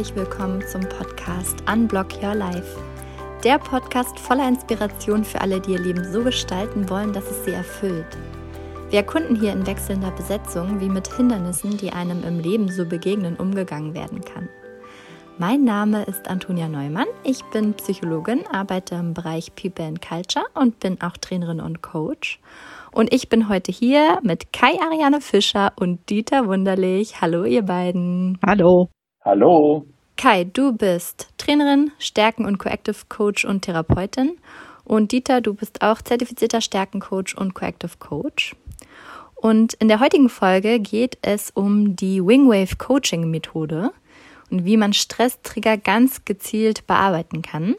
Herzlich willkommen zum Podcast Unblock Your Life. Der Podcast voller Inspiration für alle, die ihr Leben so gestalten wollen, dass es sie erfüllt. Wir erkunden hier in wechselnder Besetzung, wie mit Hindernissen, die einem im Leben so begegnen, umgegangen werden kann. Mein Name ist Antonia Neumann. Ich bin Psychologin, arbeite im Bereich People and Culture und bin auch Trainerin und Coach. Und ich bin heute hier mit Kai Ariane Fischer und Dieter Wunderlich. Hallo, ihr beiden. Hallo. Hallo. Kai, du bist Trainerin, Stärken- und Coactive Coach und Therapeutin. Und Dieter, du bist auch zertifizierter Stärkencoach und Coactive Coach. Und in der heutigen Folge geht es um die Wingwave Coaching Methode und wie man Stresstrigger ganz gezielt bearbeiten kann.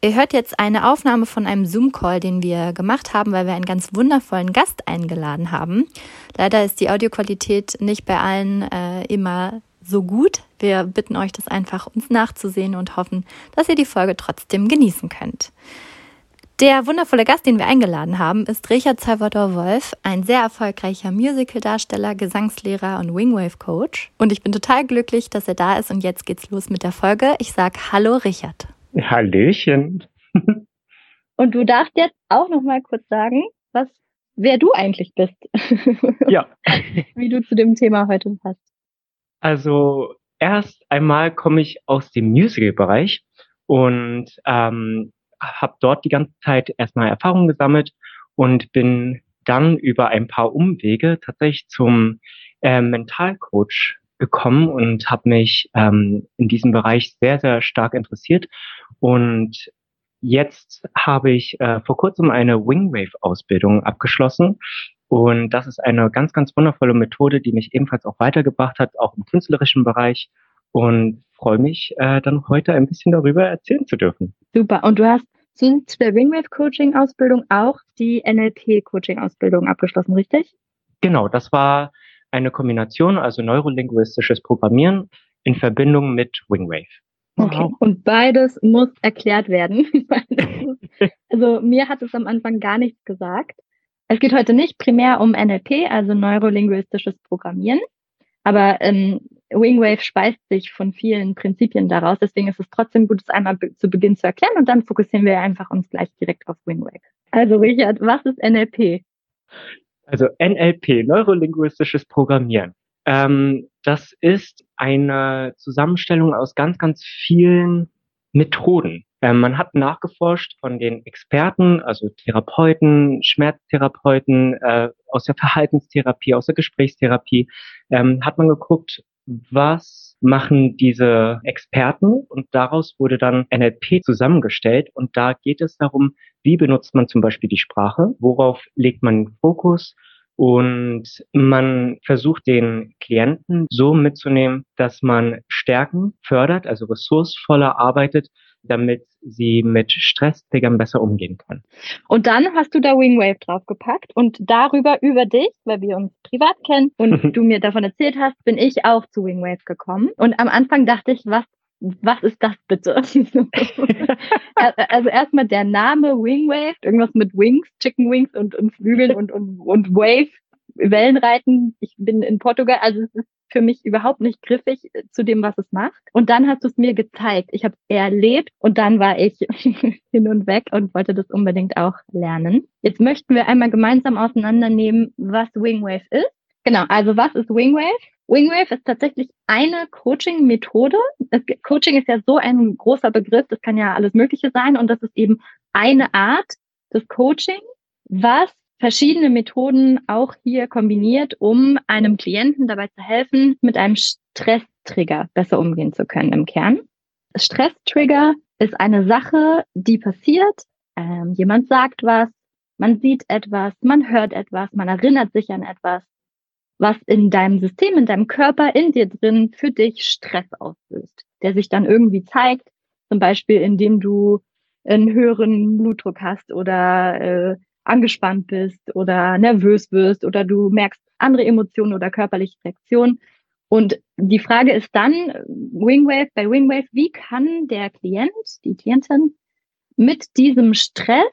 Ihr hört jetzt eine Aufnahme von einem Zoom-Call, den wir gemacht haben, weil wir einen ganz wundervollen Gast eingeladen haben. Leider ist die Audioqualität nicht bei allen äh, immer so gut. Wir bitten euch, das einfach uns nachzusehen und hoffen, dass ihr die Folge trotzdem genießen könnt. Der wundervolle Gast, den wir eingeladen haben, ist Richard Salvador Wolf, ein sehr erfolgreicher Musicaldarsteller, Gesangslehrer und Wingwave Coach. Und ich bin total glücklich, dass er da ist und jetzt geht's los mit der Folge. Ich sag Hallo Richard. Hallöchen. und du darfst jetzt auch noch mal kurz sagen, was, wer du eigentlich bist. ja. Wie du zu dem Thema heute passt. Also erst einmal komme ich aus dem Musical-Bereich und ähm, habe dort die ganze Zeit erstmal Erfahrung gesammelt und bin dann über ein paar Umwege tatsächlich zum äh, Mentalcoach gekommen und habe mich ähm, in diesem Bereich sehr, sehr stark interessiert. Und jetzt habe ich äh, vor kurzem eine Wingwave-Ausbildung abgeschlossen. Und das ist eine ganz, ganz wundervolle Methode, die mich ebenfalls auch weitergebracht hat, auch im künstlerischen Bereich. Und freue mich, äh, dann heute ein bisschen darüber erzählen zu dürfen. Super. Und du hast zu der Wingwave Coaching Ausbildung auch die NLP Coaching Ausbildung abgeschlossen, richtig? Genau, das war eine Kombination, also neurolinguistisches Programmieren in Verbindung mit Wingwave. Okay. Wow. Und beides muss erklärt werden. also mir hat es am Anfang gar nichts gesagt. Es geht heute nicht primär um NLP, also neurolinguistisches Programmieren, aber ähm, Wingwave speist sich von vielen Prinzipien daraus. Deswegen ist es trotzdem gut, es einmal be zu Beginn zu erklären und dann fokussieren wir einfach uns gleich direkt auf Wingwave. Also Richard, was ist NLP? Also NLP, neurolinguistisches Programmieren. Ähm, das ist eine Zusammenstellung aus ganz, ganz vielen Methoden. Ähm, man hat nachgeforscht von den Experten, also Therapeuten, Schmerztherapeuten, äh, aus der Verhaltenstherapie, aus der Gesprächstherapie, ähm, hat man geguckt, was machen diese Experten? Und daraus wurde dann NLP zusammengestellt. Und da geht es darum, wie benutzt man zum Beispiel die Sprache, worauf legt man Fokus? Und man versucht den Klienten so mitzunehmen, dass man Stärken fördert, also ressourcevoller arbeitet, damit sie mit Stressträgern besser umgehen können. Und dann hast du da Wingwave draufgepackt und darüber über dich, weil wir uns privat kennen und du mir davon erzählt hast, bin ich auch zu Wingwave gekommen. Und am Anfang dachte ich, was was ist das bitte? also erstmal der Name Wingwave, irgendwas mit Wings, Chicken Wings und, und Flügeln und, und, und Wave, Wellenreiten. Ich bin in Portugal, also es ist für mich überhaupt nicht griffig zu dem, was es macht. Und dann hast du es mir gezeigt. Ich habe es erlebt und dann war ich hin und weg und wollte das unbedingt auch lernen. Jetzt möchten wir einmal gemeinsam auseinandernehmen, was Wingwave ist. Genau, also was ist Wingwave? Wingwave ist tatsächlich eine Coaching-Methode. Coaching ist ja so ein großer Begriff, das kann ja alles Mögliche sein und das ist eben eine Art des Coaching, was verschiedene Methoden auch hier kombiniert, um einem Klienten dabei zu helfen, mit einem Stresstrigger besser umgehen zu können im Kern. Stresstrigger ist eine Sache, die passiert. Ähm, jemand sagt was, man sieht etwas, man hört etwas, man erinnert sich an etwas was in deinem System, in deinem Körper, in dir drin für dich Stress auslöst, der sich dann irgendwie zeigt, zum Beispiel indem du einen höheren Blutdruck hast oder äh, angespannt bist oder nervös wirst oder du merkst andere Emotionen oder körperliche Reaktionen. Und die Frage ist dann, Wingwave, bei Wingwave, wie kann der Klient, die Klientin mit diesem Stress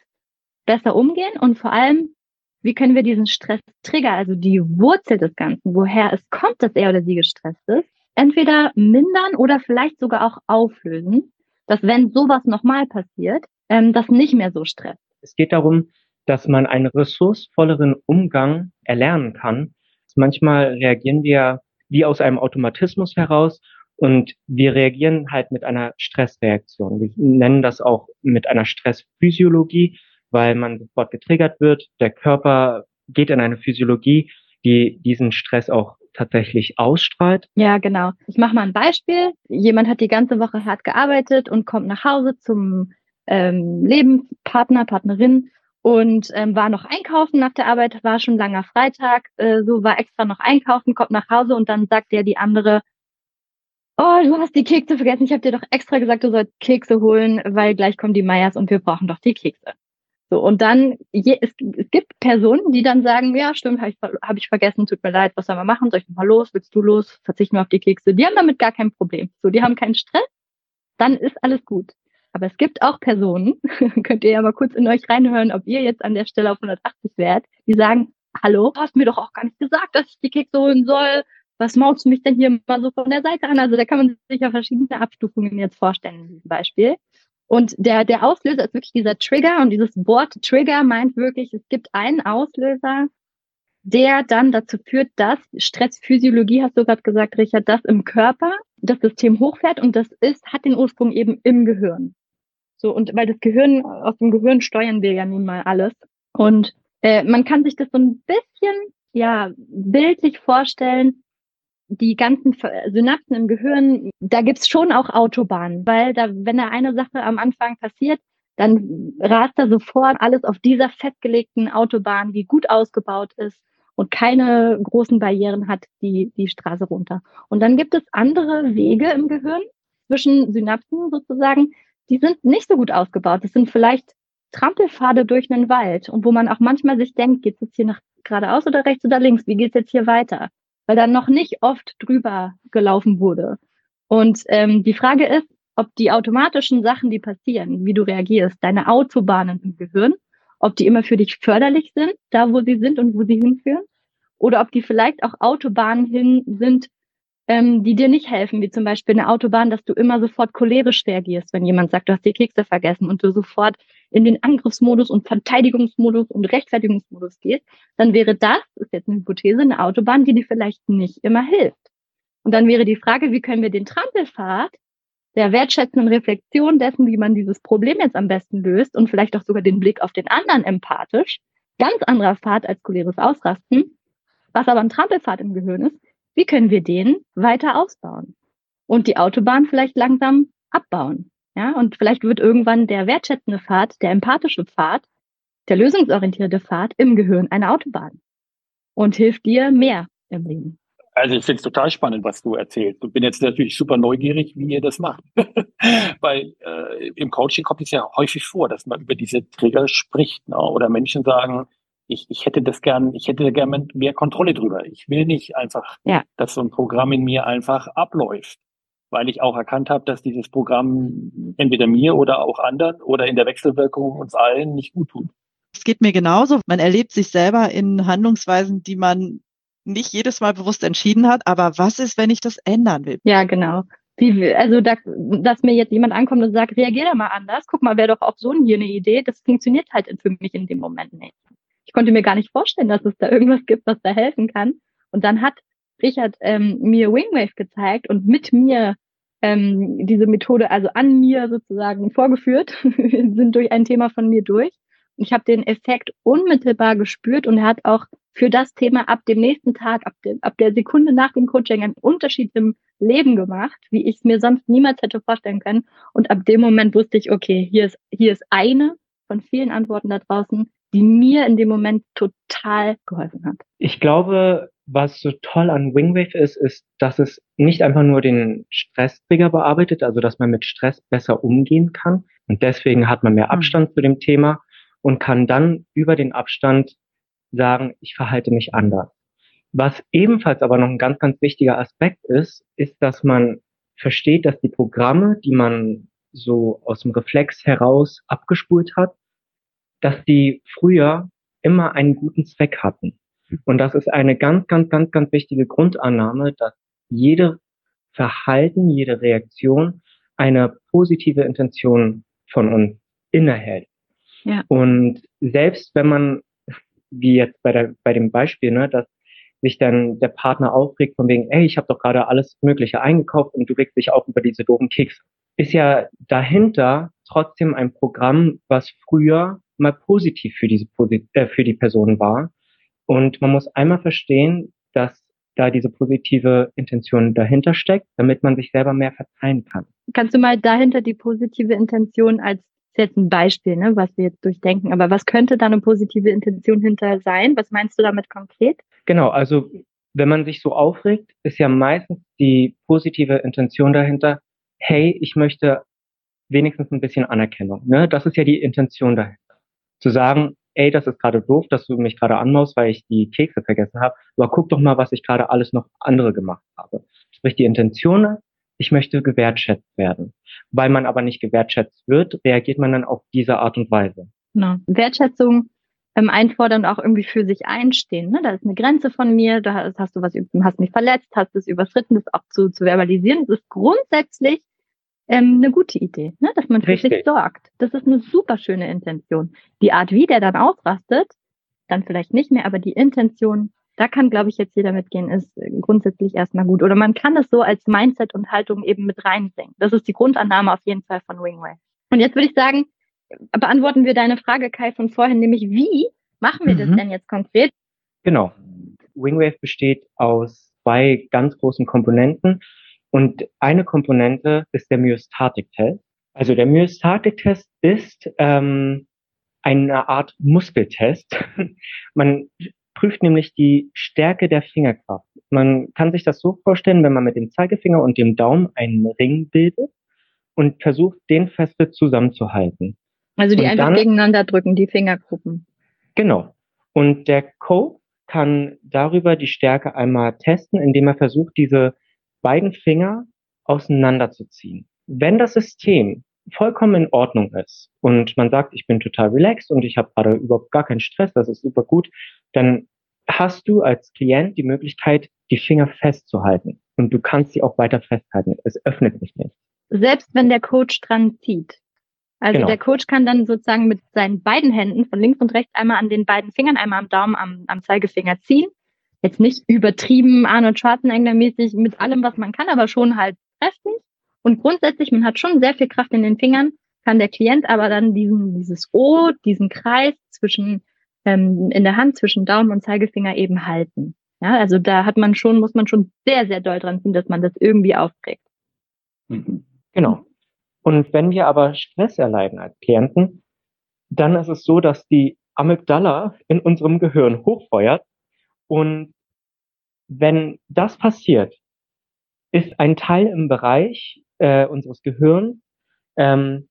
besser umgehen und vor allem, wie können wir diesen Stress trigger, also die Wurzel des Ganzen, woher es kommt, dass er oder sie gestresst ist, entweder mindern oder vielleicht sogar auch auflösen, dass wenn sowas nochmal passiert, ähm, das nicht mehr so stresst. Es geht darum, dass man einen ressourcevolleren Umgang erlernen kann. Manchmal reagieren wir wie aus einem Automatismus heraus und wir reagieren halt mit einer Stressreaktion. Wir nennen das auch mit einer Stressphysiologie, weil man sofort getriggert wird. Der Körper geht in eine Physiologie, die diesen Stress auch tatsächlich ausstrahlt. Ja, genau. Ich mache mal ein Beispiel. Jemand hat die ganze Woche hart gearbeitet und kommt nach Hause zum ähm, Lebenspartner, Partnerin und ähm, war noch einkaufen nach der Arbeit, war schon langer Freitag, äh, so war extra noch einkaufen, kommt nach Hause und dann sagt der die andere, oh, du hast die Kekse vergessen, ich habe dir doch extra gesagt, du sollst Kekse holen, weil gleich kommen die Meyers und wir brauchen doch die Kekse. So, und dann, je, es, es gibt Personen, die dann sagen, ja, stimmt, habe ich, hab ich vergessen, tut mir leid, was soll man machen? Soll ich nochmal los? Willst du los? Verzichten wir auf die Kekse. Die haben damit gar kein Problem. So, die haben keinen Stress, dann ist alles gut. Aber es gibt auch Personen, könnt ihr ja mal kurz in euch reinhören, ob ihr jetzt an der Stelle auf 180 wärt, die sagen, hallo, hast mir doch auch gar nicht gesagt, dass ich die Kekse holen soll. Was maust du mich denn hier mal so von der Seite an? Also da kann man sich ja verschiedene Abstufungen jetzt vorstellen in diesem Beispiel. Und der, der Auslöser ist wirklich dieser Trigger und dieses Wort Trigger meint wirklich, es gibt einen Auslöser, der dann dazu führt, dass Stressphysiologie, hast du gerade gesagt, Richard, das im Körper das System hochfährt und das ist, hat den Ursprung eben im Gehirn. So, und weil das Gehirn, aus dem Gehirn steuern wir ja nun mal alles. Und äh, man kann sich das so ein bisschen, ja, bildlich vorstellen, die ganzen Synapsen im Gehirn, da gibt's schon auch Autobahnen, weil da, wenn da eine Sache am Anfang passiert, dann rast da sofort alles auf dieser festgelegten Autobahn, die gut ausgebaut ist und keine großen Barrieren hat, die, die Straße runter. Und dann gibt es andere Wege im Gehirn zwischen Synapsen sozusagen, die sind nicht so gut ausgebaut. Das sind vielleicht Trampelpfade durch einen Wald und wo man auch manchmal sich denkt, geht es jetzt hier nach geradeaus oder rechts oder links? Wie geht es jetzt hier weiter? Weil da noch nicht oft drüber gelaufen wurde. Und ähm, die Frage ist, ob die automatischen Sachen, die passieren, wie du reagierst, deine Autobahnen im Gehirn, ob die immer für dich förderlich sind, da wo sie sind und wo sie hinführen, oder ob die vielleicht auch Autobahnen hin sind, ähm, die dir nicht helfen, wie zum Beispiel eine Autobahn, dass du immer sofort cholerisch reagierst, wenn jemand sagt, du hast die Kekse vergessen und du sofort in den Angriffsmodus und Verteidigungsmodus und Rechtfertigungsmodus gehst, dann wäre das, ist jetzt eine Hypothese, eine Autobahn, die dir vielleicht nicht immer hilft. Und dann wäre die Frage, wie können wir den Trampelpfad der wertschätzenden Reflexion dessen, wie man dieses Problem jetzt am besten löst und vielleicht auch sogar den Blick auf den anderen empathisch, ganz anderer Pfad als choleres Ausrasten, was aber ein Trampelpfad im Gehirn ist, wie können wir den weiter ausbauen und die Autobahn vielleicht langsam abbauen. Ja, und vielleicht wird irgendwann der wertschätzende Pfad, der empathische Pfad, der lösungsorientierte Pfad im Gehirn eine Autobahn und hilft dir mehr im Leben. Also ich finde es total spannend, was du erzählst. Und bin jetzt natürlich super neugierig, wie ihr das macht. Weil äh, im Coaching kommt es ja häufig vor, dass man über diese Trigger spricht. Ne? Oder Menschen sagen, ich, ich hätte das gern, ich hätte da gern mehr Kontrolle drüber. Ich will nicht einfach, ja. dass so ein Programm in mir einfach abläuft, weil ich auch erkannt habe, dass dieses Programm entweder mir oder auch anderen oder in der Wechselwirkung uns allen nicht gut tut. Es geht mir genauso. Man erlebt sich selber in Handlungsweisen, die man nicht jedes Mal bewusst entschieden hat. Aber was ist, wenn ich das ändern will? Ja, genau. Wie, also, da, dass mir jetzt jemand ankommt und sagt, reagier da mal anders. Guck mal, wäre doch auch so hier eine Idee. Das funktioniert halt für mich in dem Moment nicht ich konnte mir gar nicht vorstellen, dass es da irgendwas gibt, was da helfen kann. Und dann hat Richard ähm, mir Wingwave gezeigt und mit mir ähm, diese Methode, also an mir sozusagen vorgeführt, sind durch ein Thema von mir durch. Und ich habe den Effekt unmittelbar gespürt und er hat auch für das Thema ab dem nächsten Tag, ab, dem, ab der Sekunde nach dem Coaching einen Unterschied im Leben gemacht, wie ich es mir sonst niemals hätte vorstellen können. Und ab dem Moment wusste ich, okay, hier ist, hier ist eine von vielen Antworten da draußen, die mir in dem Moment total geholfen hat. Ich glaube, was so toll an Wingwave ist, ist, dass es nicht einfach nur den Stresstrigger bearbeitet, also dass man mit Stress besser umgehen kann. Und deswegen hat man mehr hm. Abstand mhm. zu dem Thema und kann dann über den Abstand sagen, ich verhalte mich anders. Was ebenfalls aber noch ein ganz, ganz wichtiger Aspekt ist, ist, dass man versteht, dass die Programme, die man so aus dem Reflex heraus abgespult hat, dass die früher immer einen guten Zweck hatten. Und das ist eine ganz, ganz, ganz, ganz wichtige Grundannahme, dass jede Verhalten, jede Reaktion eine positive Intention von uns innehält. Ja. Und selbst wenn man, wie jetzt bei, der, bei dem Beispiel, ne, dass sich dann der Partner aufregt von wegen, ey, ich habe doch gerade alles Mögliche eingekauft und du regst dich auch über diese doofen Kekse. Ist ja dahinter trotzdem ein Programm, was früher mal positiv für diese äh, für die Person war. Und man muss einmal verstehen, dass da diese positive Intention dahinter steckt, damit man sich selber mehr verzeihen kann. Kannst du mal dahinter die positive Intention als ist jetzt ein Beispiel, ne, was wir jetzt durchdenken, aber was könnte da eine positive Intention hinter sein? Was meinst du damit konkret? Genau, also wenn man sich so aufregt, ist ja meistens die positive Intention dahinter, hey, ich möchte wenigstens ein bisschen Anerkennung. Ne? Das ist ja die Intention dahinter. Zu sagen, ey, das ist gerade doof, dass du mich gerade anmaust, weil ich die Kekse vergessen habe, aber guck doch mal, was ich gerade alles noch andere gemacht habe. Sprich, die Intention, ich möchte gewertschätzt werden. Weil man aber nicht gewertschätzt wird, reagiert man dann auf diese Art und Weise. Genau. Wertschätzung ähm, einfordern und auch irgendwie für sich einstehen. Ne? Da ist eine Grenze von mir, da hast du was, hast mich verletzt, hast es überschritten, das auch zu, zu verbalisieren. Das ist grundsätzlich ähm, eine gute Idee, ne? dass man für Richtig. sich sorgt. Das ist eine super schöne Intention. Die Art, wie der dann ausrastet, dann vielleicht nicht mehr, aber die Intention, da kann, glaube ich, jetzt jeder mitgehen, ist grundsätzlich erstmal gut. Oder man kann es so als Mindset und Haltung eben mit reinbringen. Das ist die Grundannahme auf jeden Fall von Wingway. Und jetzt würde ich sagen, beantworten wir deine Frage, Kai, von vorhin, nämlich wie machen wir mhm. das denn jetzt konkret? Genau. Wingwave besteht aus zwei ganz großen Komponenten. Und eine Komponente ist der Myostatik-Test. Also der Myostatik-Test ist ähm, eine Art Muskeltest. man prüft nämlich die Stärke der Fingerkraft. Man kann sich das so vorstellen, wenn man mit dem Zeigefinger und dem Daumen einen Ring bildet und versucht, den feste zusammenzuhalten. Also die und einfach dann, gegeneinander drücken, die Fingergruppen. Genau. Und der Code kann darüber die Stärke einmal testen, indem er versucht, diese beiden Finger auseinanderzuziehen. Wenn das System vollkommen in Ordnung ist und man sagt, ich bin total relaxed und ich habe gerade überhaupt gar keinen Stress, das ist super gut, dann hast du als Klient die Möglichkeit, die Finger festzuhalten und du kannst sie auch weiter festhalten. Es öffnet sich nicht. Selbst wenn der Coach dran zieht. Also genau. der Coach kann dann sozusagen mit seinen beiden Händen von links und rechts einmal an den beiden Fingern, einmal am Daumen, am, am Zeigefinger ziehen jetzt nicht übertrieben Arnold Schwarzenegger mäßig mit allem, was man kann, aber schon halt kräftig. Und grundsätzlich, man hat schon sehr viel Kraft in den Fingern, kann der Klient aber dann diesen, dieses O, diesen Kreis zwischen, ähm, in der Hand zwischen Daumen und Zeigefinger eben halten. Ja, also da hat man schon, muss man schon sehr, sehr doll dran ziehen, dass man das irgendwie aufkriegt. Mhm. Genau. Und wenn wir aber Stress erleiden als Klienten, dann ist es so, dass die Amygdala in unserem Gehirn hochfeuert und wenn das passiert, ist ein Teil im Bereich äh, unseres Gehirns, ähm,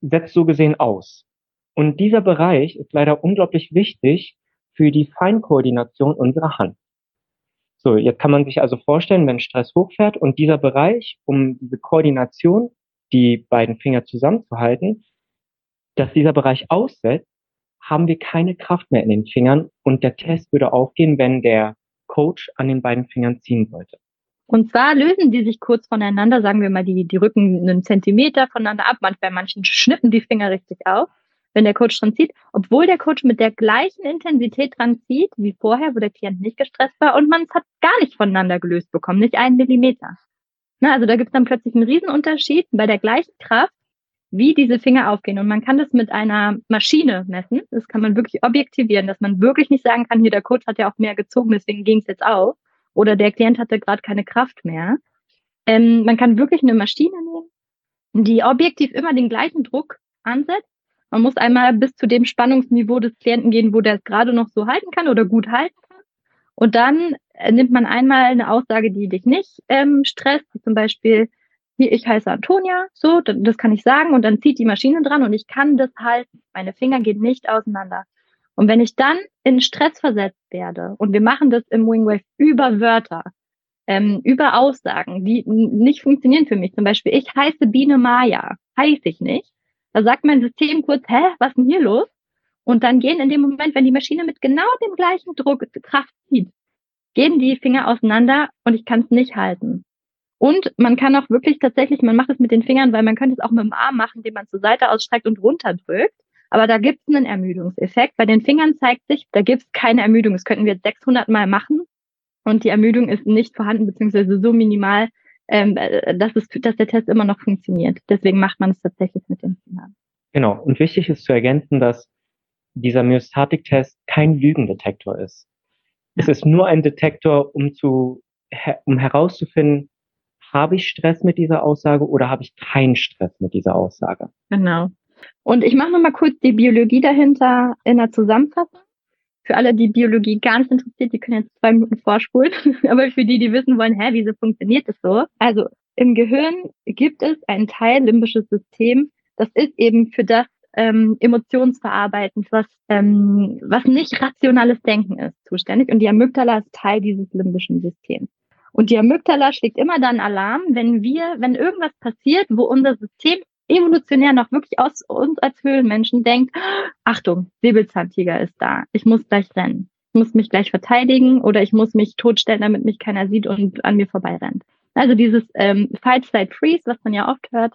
setzt so gesehen aus. Und dieser Bereich ist leider unglaublich wichtig für die Feinkoordination unserer Hand. So, jetzt kann man sich also vorstellen, wenn Stress hochfährt und dieser Bereich, um diese Koordination, die beiden Finger zusammenzuhalten, dass dieser Bereich aussetzt, haben wir keine Kraft mehr in den Fingern und der Test würde aufgehen, wenn der Coach an den beiden Fingern ziehen wollte. Und zwar lösen die sich kurz voneinander, sagen wir mal, die, die rücken einen Zentimeter voneinander ab. Bei manchen schnippen die Finger richtig auf, wenn der Coach dran zieht, obwohl der Coach mit der gleichen Intensität dran zieht wie vorher, wo der Klient nicht gestresst war und man es hat gar nicht voneinander gelöst bekommen, nicht einen Millimeter. Na, also da gibt es dann plötzlich einen Riesenunterschied bei der gleichen Kraft wie diese Finger aufgehen. Und man kann das mit einer Maschine messen. Das kann man wirklich objektivieren, dass man wirklich nicht sagen kann, hier der Coach hat ja auch mehr gezogen, deswegen ging es jetzt auf. Oder der Klient hatte gerade keine Kraft mehr. Ähm, man kann wirklich eine Maschine nehmen, die objektiv immer den gleichen Druck ansetzt. Man muss einmal bis zu dem Spannungsniveau des Klienten gehen, wo der es gerade noch so halten kann oder gut halten kann. Und dann äh, nimmt man einmal eine Aussage, die dich nicht ähm, stresst, zum Beispiel, hier, ich heiße Antonia, so, das kann ich sagen und dann zieht die Maschine dran und ich kann das halten. Meine Finger gehen nicht auseinander. Und wenn ich dann in Stress versetzt werde und wir machen das im Wingwave über Wörter, ähm, über Aussagen, die nicht funktionieren für mich, zum Beispiel, ich heiße Biene Maya, heiße ich nicht. Da sagt mein System kurz, hä, was ist denn hier los? Und dann gehen in dem Moment, wenn die Maschine mit genau dem gleichen Druck Kraft zieht, gehen die Finger auseinander und ich kann es nicht halten. Und man kann auch wirklich tatsächlich, man macht es mit den Fingern, weil man könnte es auch mit dem Arm machen, den man zur Seite ausstreckt und runterdrückt. Aber da gibt es einen Ermüdungseffekt. Bei den Fingern zeigt sich, da gibt es keine Ermüdung. Das könnten wir jetzt 600 Mal machen und die Ermüdung ist nicht vorhanden, beziehungsweise so minimal, ähm, äh, dass, es, dass der Test immer noch funktioniert. Deswegen macht man es tatsächlich mit den Fingern. Genau. Und wichtig ist zu ergänzen, dass dieser Myostatik-Test kein Lügendetektor ist. Es ist nur ein Detektor, um zu, um herauszufinden, habe ich Stress mit dieser Aussage oder habe ich keinen Stress mit dieser Aussage? Genau. Und ich mache nochmal kurz die Biologie dahinter in der Zusammenfassung. Für alle, die Biologie gar nicht interessiert, die können jetzt zwei Minuten vorspulen. Aber für die, die wissen wollen, hä, wieso funktioniert das so? Also im Gehirn gibt es ein Teil limbisches System, das ist eben für das ähm, Emotionsverarbeiten, was, ähm, was nicht rationales Denken ist, zuständig. Und die Amygdala ist Teil dieses limbischen Systems. Und die Amygdala schlägt immer dann Alarm, wenn wir, wenn irgendwas passiert, wo unser System evolutionär noch wirklich aus uns als Höhlenmenschen denkt, Achtung, Säbelzahntiger ist da, ich muss gleich rennen, ich muss mich gleich verteidigen oder ich muss mich totstellen, damit mich keiner sieht und an mir vorbeirennt. Also dieses ähm, Fight, Side, Freeze, was man ja oft hört,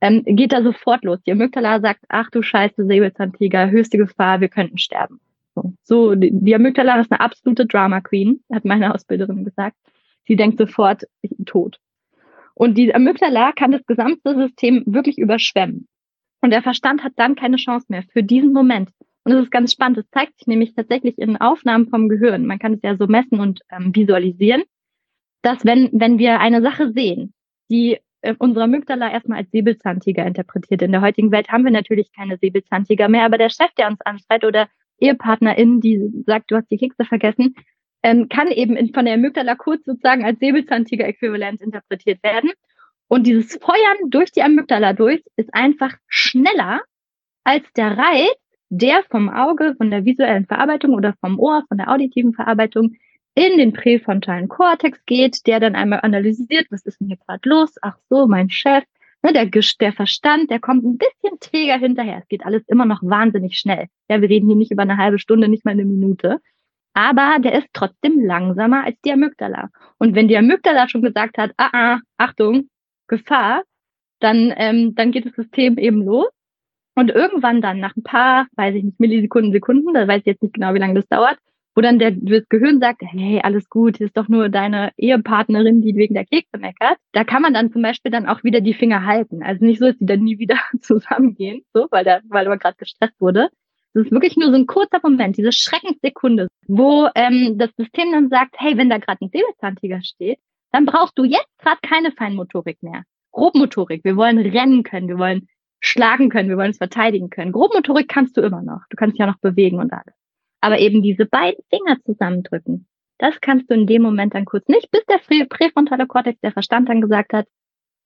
ähm, geht da sofort los. Die Amygdala sagt, ach du Scheiße, Säbelzahntiger, höchste Gefahr, wir könnten sterben. So, so die, die Amygdala ist eine absolute Drama Queen, hat meine Ausbilderin gesagt. Sie denkt sofort, tot. Und die Amygdala kann das gesamte System wirklich überschwemmen. Und der Verstand hat dann keine Chance mehr für diesen Moment. Und das ist ganz spannend. Das zeigt sich nämlich tatsächlich in Aufnahmen vom Gehirn. Man kann es ja so messen und ähm, visualisieren, dass wenn, wenn wir eine Sache sehen, die äh, unsere Amygdala erstmal als Säbelzahntiger interpretiert. In der heutigen Welt haben wir natürlich keine Säbelzahntiger mehr, aber der Chef, der uns anschreit oder Ehepartnerin, die sagt, du hast die Kekse vergessen, ähm, kann eben in, von der Amygdala kurz sozusagen als Säbelzahntiger-Äquivalent interpretiert werden. Und dieses Feuern durch die Amygdala durch ist einfach schneller als der Reiz, der vom Auge, von der visuellen Verarbeitung oder vom Ohr, von der auditiven Verarbeitung in den präfrontalen Kortex geht, der dann einmal analysiert, was ist denn hier gerade los? Ach so, mein Chef. Ne, der, der Verstand, der kommt ein bisschen träger hinterher. Es geht alles immer noch wahnsinnig schnell. Ja, wir reden hier nicht über eine halbe Stunde, nicht mal eine Minute aber der ist trotzdem langsamer als die Amygdala. Und wenn die Amygdala schon gesagt hat, ah, ah Achtung, Gefahr, dann, ähm, dann geht das System eben los. Und irgendwann dann, nach ein paar, weiß ich nicht, Millisekunden, Sekunden, da weiß ich jetzt nicht genau, wie lange das dauert, wo dann der, das Gehirn sagt, hey, alles gut, ist doch nur deine Ehepartnerin, die wegen der Kekse meckert. Da kann man dann zum Beispiel dann auch wieder die Finger halten. Also nicht so, dass die dann nie wieder zusammengehen, so, weil der, weil man gerade gestresst wurde, das ist wirklich nur so ein kurzer Moment, diese Schreckenssekunde, wo ähm, das System dann sagt, hey, wenn da gerade ein Säbelzahntiger steht, dann brauchst du jetzt gerade keine Feinmotorik mehr. Grobmotorik, wir wollen rennen können, wir wollen schlagen können, wir wollen uns verteidigen können. Grobmotorik kannst du immer noch. Du kannst dich ja noch bewegen und alles. Aber eben diese beiden Finger zusammendrücken, das kannst du in dem Moment dann kurz nicht, bis der präfrontale Kortex, der Verstand dann gesagt hat,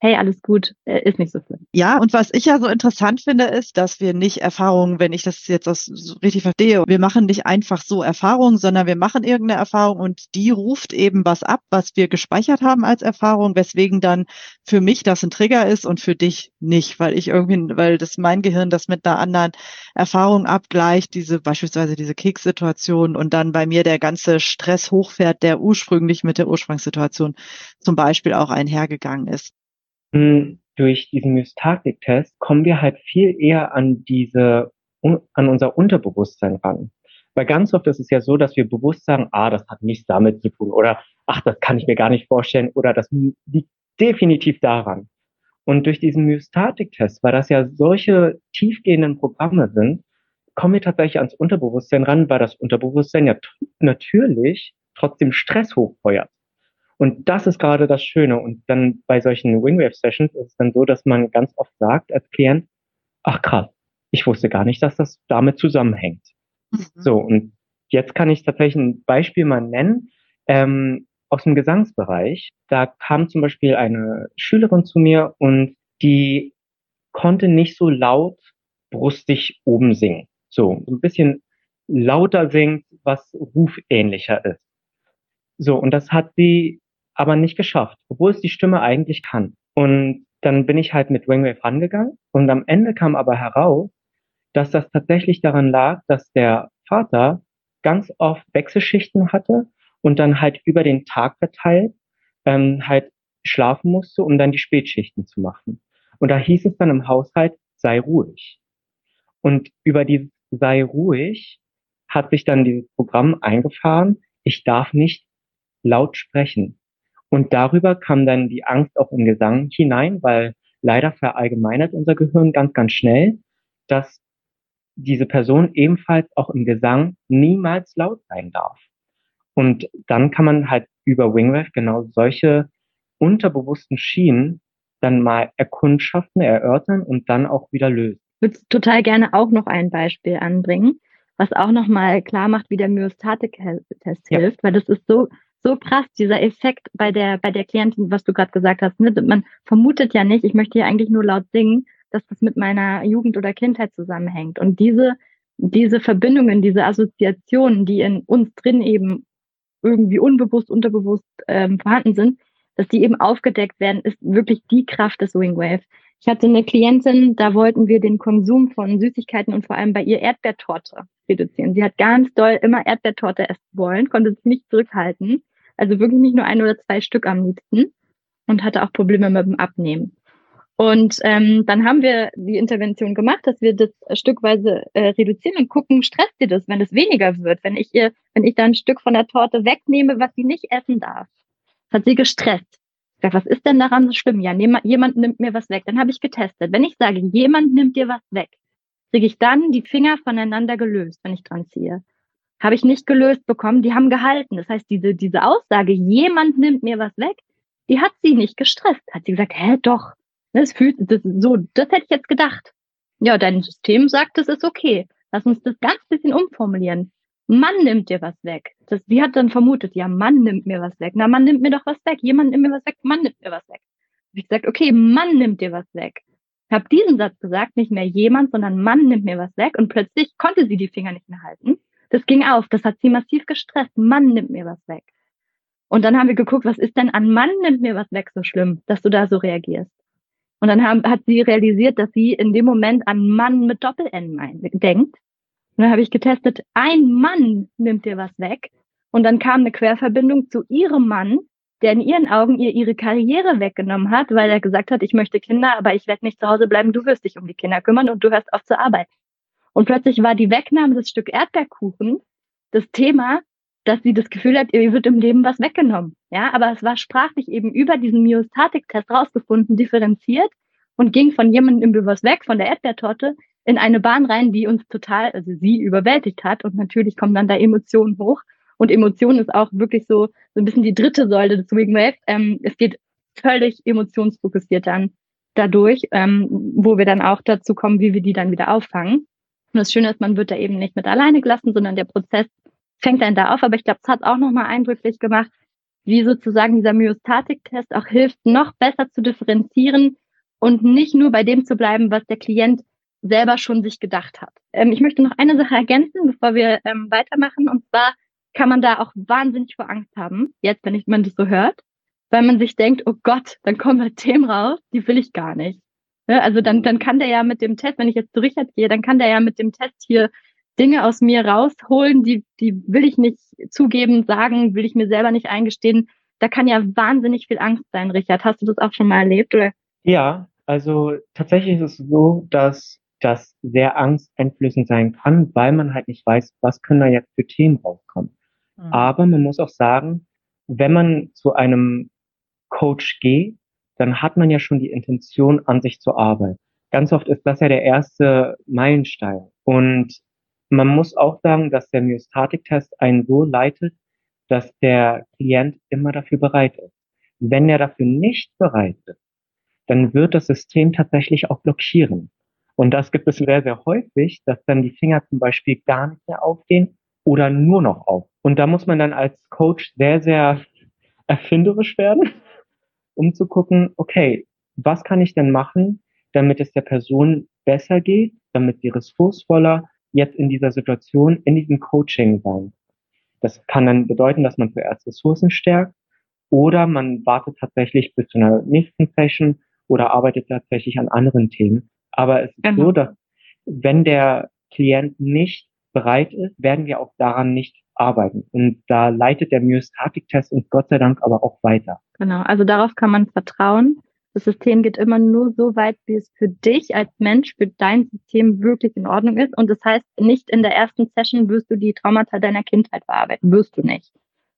hey, alles gut, äh, ist nicht so schlimm. Ja, und was ich ja so interessant finde, ist, dass wir nicht Erfahrungen, wenn ich das jetzt so richtig verstehe, wir machen nicht einfach so Erfahrungen, sondern wir machen irgendeine Erfahrung und die ruft eben was ab, was wir gespeichert haben als Erfahrung, weswegen dann für mich das ein Trigger ist und für dich nicht, weil ich irgendwie, weil das mein Gehirn das mit einer anderen Erfahrung abgleicht, diese beispielsweise diese Kekssituation und dann bei mir der ganze Stress hochfährt, der ursprünglich mit der Ursprungssituation zum Beispiel auch einhergegangen ist. Hm, durch diesen Mystatik-Test kommen wir halt viel eher an diese, an unser Unterbewusstsein ran. Weil ganz oft ist es ja so, dass wir bewusst sagen, ah, das hat nichts damit zu tun oder ach, das kann ich mir gar nicht vorstellen oder das liegt definitiv daran. Und durch diesen Myostatik-Test, weil das ja solche tiefgehenden Programme sind, kommen wir tatsächlich ans Unterbewusstsein ran, weil das Unterbewusstsein ja natürlich trotzdem Stress hochfeuert. Und das ist gerade das Schöne. Und dann bei solchen Wingwave-Sessions ist es dann so, dass man ganz oft sagt als Klient, ach krass, ich wusste gar nicht, dass das damit zusammenhängt. Mhm. So, und jetzt kann ich tatsächlich ein Beispiel mal nennen ähm, aus dem Gesangsbereich. Da kam zum Beispiel eine Schülerin zu mir und die konnte nicht so laut brustig oben singen. So, ein bisschen lauter singt, was rufähnlicher ist. So, und das hat sie aber nicht geschafft, obwohl es die Stimme eigentlich kann. Und dann bin ich halt mit Wingwave rangegangen und am Ende kam aber heraus, dass das tatsächlich daran lag, dass der Vater ganz oft Wechselschichten hatte und dann halt über den Tag verteilt ähm, halt schlafen musste, um dann die Spätschichten zu machen. Und da hieß es dann im Haushalt, sei ruhig. Und über dieses sei ruhig hat sich dann dieses Programm eingefahren, ich darf nicht laut sprechen. Und darüber kam dann die Angst auch im Gesang hinein, weil leider verallgemeinert unser Gehirn ganz, ganz schnell, dass diese Person ebenfalls auch im Gesang niemals laut sein darf. Und dann kann man halt über Wingwave genau solche unterbewussten Schienen dann mal erkundschaften, erörtern und dann auch wieder lösen. Ich würde total gerne auch noch ein Beispiel anbringen, was auch nochmal klar macht, wie der Myostatik-Test ja. hilft, weil das ist so, so krass, dieser Effekt bei der, bei der Klientin, was du gerade gesagt hast. Ne? Man vermutet ja nicht, ich möchte hier eigentlich nur laut singen, dass das mit meiner Jugend oder Kindheit zusammenhängt. Und diese, diese Verbindungen, diese Assoziationen, die in uns drin eben irgendwie unbewusst, unterbewusst ähm, vorhanden sind, dass die eben aufgedeckt werden, ist wirklich die Kraft des Wingwave. Ich hatte eine Klientin, da wollten wir den Konsum von Süßigkeiten und vor allem bei ihr Erdbeertorte reduzieren. Sie hat ganz doll immer Erdbeertorte essen wollen, konnte sich nicht zurückhalten. Also wirklich nicht nur ein oder zwei Stück am liebsten und hatte auch Probleme mit dem Abnehmen. Und ähm, dann haben wir die Intervention gemacht, dass wir das stückweise äh, reduzieren und gucken, stresst ihr das, wenn es weniger wird, wenn ich ihr, wenn ich da ein Stück von der Torte wegnehme, was sie nicht essen darf. Das hat sie gestresst. Ich sag, was ist denn daran so schlimm? Ja, nehm, jemand nimmt mir was weg. Dann habe ich getestet. Wenn ich sage, jemand nimmt dir was weg, kriege ich dann die Finger voneinander gelöst, wenn ich dran ziehe. Habe ich nicht gelöst bekommen, die haben gehalten. Das heißt, diese, diese Aussage, jemand nimmt mir was weg, die hat sie nicht gestresst. Hat sie gesagt, hä, doch, das fühlt, das, so, das hätte ich jetzt gedacht. Ja, dein System sagt, das ist okay. Lass uns das ganz bisschen umformulieren. Mann nimmt dir was weg. Das, die hat dann vermutet, ja, Mann nimmt mir was weg. Na, Mann nimmt mir doch was weg. Jemand nimmt mir was weg. Mann nimmt mir was weg. Und ich gesagt, okay, Mann nimmt dir was weg. Ich habe diesen Satz gesagt, nicht mehr jemand, sondern Mann nimmt mir was weg. Und plötzlich konnte sie die Finger nicht mehr halten. Das ging auf. Das hat sie massiv gestresst. Mann nimmt mir was weg. Und dann haben wir geguckt, was ist denn an Mann nimmt mir was weg so schlimm, dass du da so reagierst. Und dann haben, hat sie realisiert, dass sie in dem Moment an Mann mit Doppel-N denkt. Und dann habe ich getestet, ein Mann nimmt dir was weg. Und dann kam eine Querverbindung zu ihrem Mann, der in ihren Augen ihr ihre Karriere weggenommen hat, weil er gesagt hat, ich möchte Kinder, aber ich werde nicht zu Hause bleiben, du wirst dich um die Kinder kümmern und du hörst auf zu arbeiten. Und plötzlich war die Wegnahme des Stück Erdbeerkuchen das Thema, dass sie das Gefühl hat, ihr wird im Leben was weggenommen. Ja, aber es war sprachlich eben über diesen Myostatik-Test rausgefunden, differenziert und ging von jemandem im was weg, von der Erdbeertorte, in eine Bahn rein, die uns total, also sie überwältigt hat. Und natürlich kommen dann da Emotionen hoch. Und Emotionen ist auch wirklich so, so ein bisschen die dritte Säule des Wave. Ähm, es geht völlig emotionsfokussiert dann dadurch, ähm, wo wir dann auch dazu kommen, wie wir die dann wieder auffangen. Und das Schöne ist, man wird da eben nicht mit alleine gelassen, sondern der Prozess fängt dann da auf. Aber ich glaube, es hat auch nochmal eindrücklich gemacht, wie sozusagen dieser Myostatik-Test auch hilft, noch besser zu differenzieren und nicht nur bei dem zu bleiben, was der Klient selber schon sich gedacht hat. Ähm, ich möchte noch eine Sache ergänzen, bevor wir ähm, weitermachen. Und zwar kann man da auch wahnsinnig vor Angst haben, jetzt, wenn ich, man das so hört, weil man sich denkt, oh Gott, dann kommen halt Themen raus, die will ich gar nicht. Ja, also dann, dann kann der ja mit dem Test, wenn ich jetzt zu Richard gehe, dann kann der ja mit dem Test hier Dinge aus mir rausholen, die, die will ich nicht zugeben, sagen, will ich mir selber nicht eingestehen. Da kann ja wahnsinnig viel Angst sein, Richard. Hast du das auch schon mal erlebt? Oder? Ja, also tatsächlich ist es so, dass das sehr angsteinflößend sein kann, weil man halt nicht weiß, was können da jetzt für Themen rauskommen. Mhm. Aber man muss auch sagen, wenn man zu einem Coach geht, dann hat man ja schon die Intention, an sich zu arbeiten. Ganz oft ist das ja der erste Meilenstein. Und man muss auch sagen, dass der Myostatik-Test einen so leitet, dass der Klient immer dafür bereit ist. Wenn er dafür nicht bereit ist, dann wird das System tatsächlich auch blockieren. Und das gibt es sehr, sehr häufig, dass dann die Finger zum Beispiel gar nicht mehr aufgehen oder nur noch auf. Und da muss man dann als Coach sehr, sehr erfinderisch werden, um zu gucken, okay, was kann ich denn machen, damit es der Person besser geht, damit sie ressourcevoller jetzt in dieser Situation, in diesem Coaching sein. Das kann dann bedeuten, dass man zuerst Ressourcen stärkt oder man wartet tatsächlich bis zu einer nächsten Session oder arbeitet tatsächlich an anderen Themen. Aber es ist genau. so, dass wenn der Klient nicht bereit ist, werden wir auch daran nicht arbeiten. Und da leitet der Myostatik-Test uns Gott sei Dank aber auch weiter. Genau, also darauf kann man vertrauen. Das System geht immer nur so weit, wie es für dich als Mensch, für dein System wirklich in Ordnung ist. Und das heißt, nicht in der ersten Session wirst du die Traumata deiner Kindheit bearbeiten, wirst du nicht.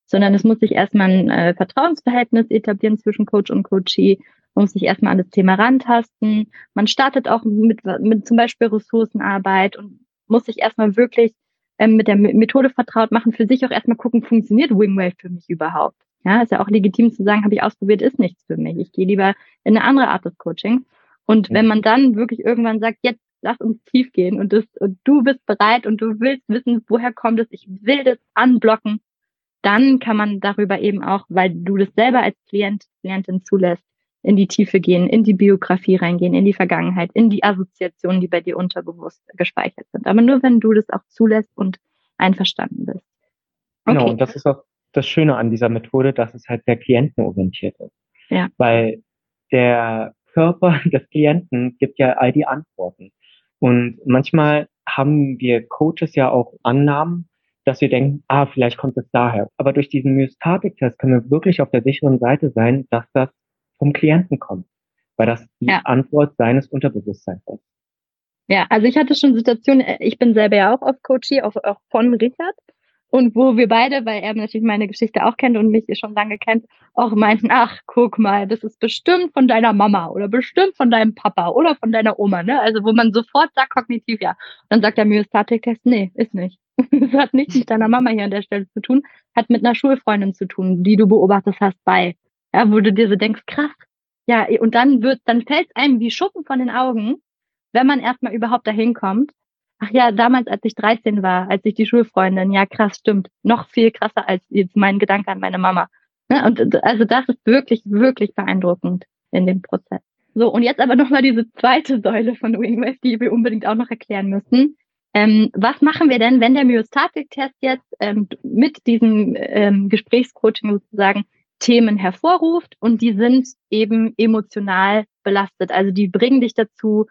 Sondern es muss sich erstmal ein äh, Vertrauensverhältnis etablieren zwischen Coach und Coachee. Man muss sich erstmal an das Thema rantasten. Man startet auch mit, mit zum Beispiel Ressourcenarbeit und muss sich erstmal wirklich ähm, mit der Methode vertraut machen, für sich auch erstmal gucken, funktioniert Wingwave für mich überhaupt? Ja, ist ja auch legitim zu sagen, habe ich ausprobiert, ist nichts für mich. Ich gehe lieber in eine andere Art des Coaching. Und wenn man dann wirklich irgendwann sagt, jetzt lass uns tief gehen und, das, und du bist bereit und du willst wissen, woher kommt es, ich will das anblocken, dann kann man darüber eben auch, weil du das selber als Klient, Klientin zulässt, in die Tiefe gehen, in die Biografie reingehen, in die Vergangenheit, in die Assoziationen, die bei dir unterbewusst gespeichert sind. Aber nur wenn du das auch zulässt und einverstanden bist. Okay. Genau, und das ist auch das Schöne an dieser Methode, dass es halt sehr klientenorientiert ist. Ja. Weil der Körper des Klienten gibt ja all die Antworten. Und manchmal haben wir Coaches ja auch Annahmen, dass wir denken, ah, vielleicht kommt es daher. Aber durch diesen Myostatik-Test können wir wirklich auf der sicheren Seite sein, dass das vom Klienten kommt. Weil das die ja. Antwort seines Unterbewusstseins ist. Ja, also ich hatte schon Situationen, ich bin selber ja auch auf Coachie, auch, auch von Richard. Und wo wir beide, weil er natürlich meine Geschichte auch kennt und mich schon lange kennt, auch meinten, ach, guck mal, das ist bestimmt von deiner Mama oder bestimmt von deinem Papa oder von deiner Oma, ne? Also wo man sofort sagt, kognitiv ja. Und dann sagt der Myostatik-Test, nee, ist nicht. das hat nichts mit deiner Mama hier an der Stelle zu tun, hat mit einer Schulfreundin zu tun, die du beobachtet hast bei. Ja, wo du dir so denkst, krass. Ja, und dann wird, dann fällt einem wie Schuppen von den Augen, wenn man erstmal überhaupt dahin kommt, Ach ja, damals, als ich 13 war, als ich die Schulfreundin, ja krass, stimmt. Noch viel krasser als jetzt mein Gedanke an meine Mama. Ne? Und also das ist wirklich, wirklich beeindruckend in dem Prozess. So, und jetzt aber nochmal diese zweite Säule von Wingwave, die wir unbedingt auch noch erklären müssen. Ähm, was machen wir denn, wenn der Myostatik-Test jetzt ähm, mit diesem ähm, Gesprächscoaching sozusagen Themen hervorruft und die sind eben emotional belastet. Also die bringen dich dazu,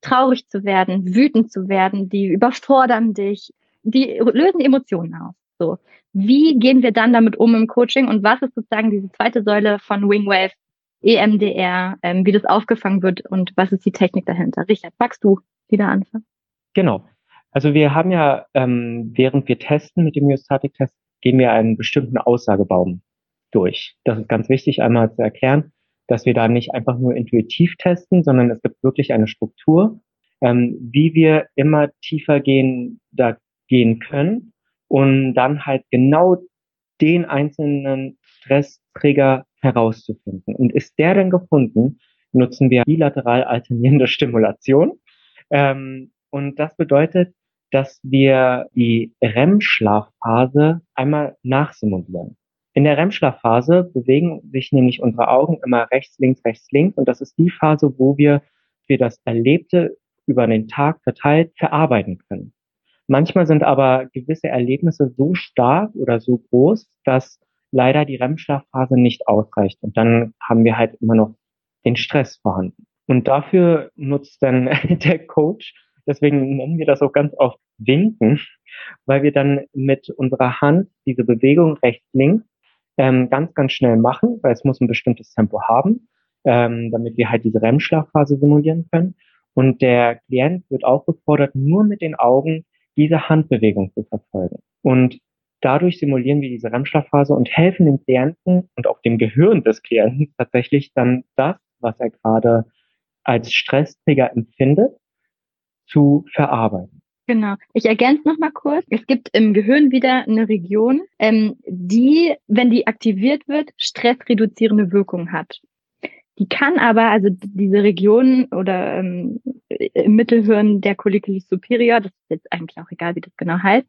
traurig zu werden, wütend zu werden, die überfordern dich, die lösen Emotionen aus. So. Wie gehen wir dann damit um im Coaching und was ist sozusagen diese zweite Säule von Wingwave, EMDR, ähm, wie das aufgefangen wird und was ist die Technik dahinter? Richard, magst du wieder anfangen? Genau. Also wir haben ja, ähm, während wir testen mit dem Myostatic-Test, gehen wir einen bestimmten Aussagebaum durch. Das ist ganz wichtig einmal zu erklären dass wir da nicht einfach nur intuitiv testen, sondern es gibt wirklich eine Struktur, ähm, wie wir immer tiefer gehen, da gehen können und dann halt genau den einzelnen Stresstrigger herauszufinden. Und ist der dann gefunden, nutzen wir bilateral alternierende Stimulation. Ähm, und das bedeutet, dass wir die REM-Schlafphase einmal nachsimulieren. In der REM-Schlafphase bewegen sich nämlich unsere Augen immer rechts, links, rechts, links. Und das ist die Phase, wo wir für das Erlebte über den Tag verteilt verarbeiten können. Manchmal sind aber gewisse Erlebnisse so stark oder so groß, dass leider die REM-Schlafphase nicht ausreicht. Und dann haben wir halt immer noch den Stress vorhanden. Und dafür nutzt dann der Coach, deswegen nennen wir das auch ganz oft Winken, weil wir dann mit unserer Hand diese Bewegung rechts, links ähm, ganz, ganz schnell machen, weil es muss ein bestimmtes Tempo haben, ähm, damit wir halt diese REM-Schlafphase simulieren können. Und der Klient wird auch gefordert, nur mit den Augen diese Handbewegung zu verfolgen. Und dadurch simulieren wir diese REM-Schlafphase und helfen dem Klienten und auch dem Gehirn des Klienten tatsächlich dann das, was er gerade als Stresstrigger empfindet, zu verarbeiten. Genau. Ich ergänze noch mal kurz. Es gibt im Gehirn wieder eine Region, ähm, die, wenn die aktiviert wird, stressreduzierende Wirkung hat. Die kann aber, also diese Region oder ähm, im Mittelhirn der Colliculus superior, das ist jetzt eigentlich auch egal, wie das genau heißt,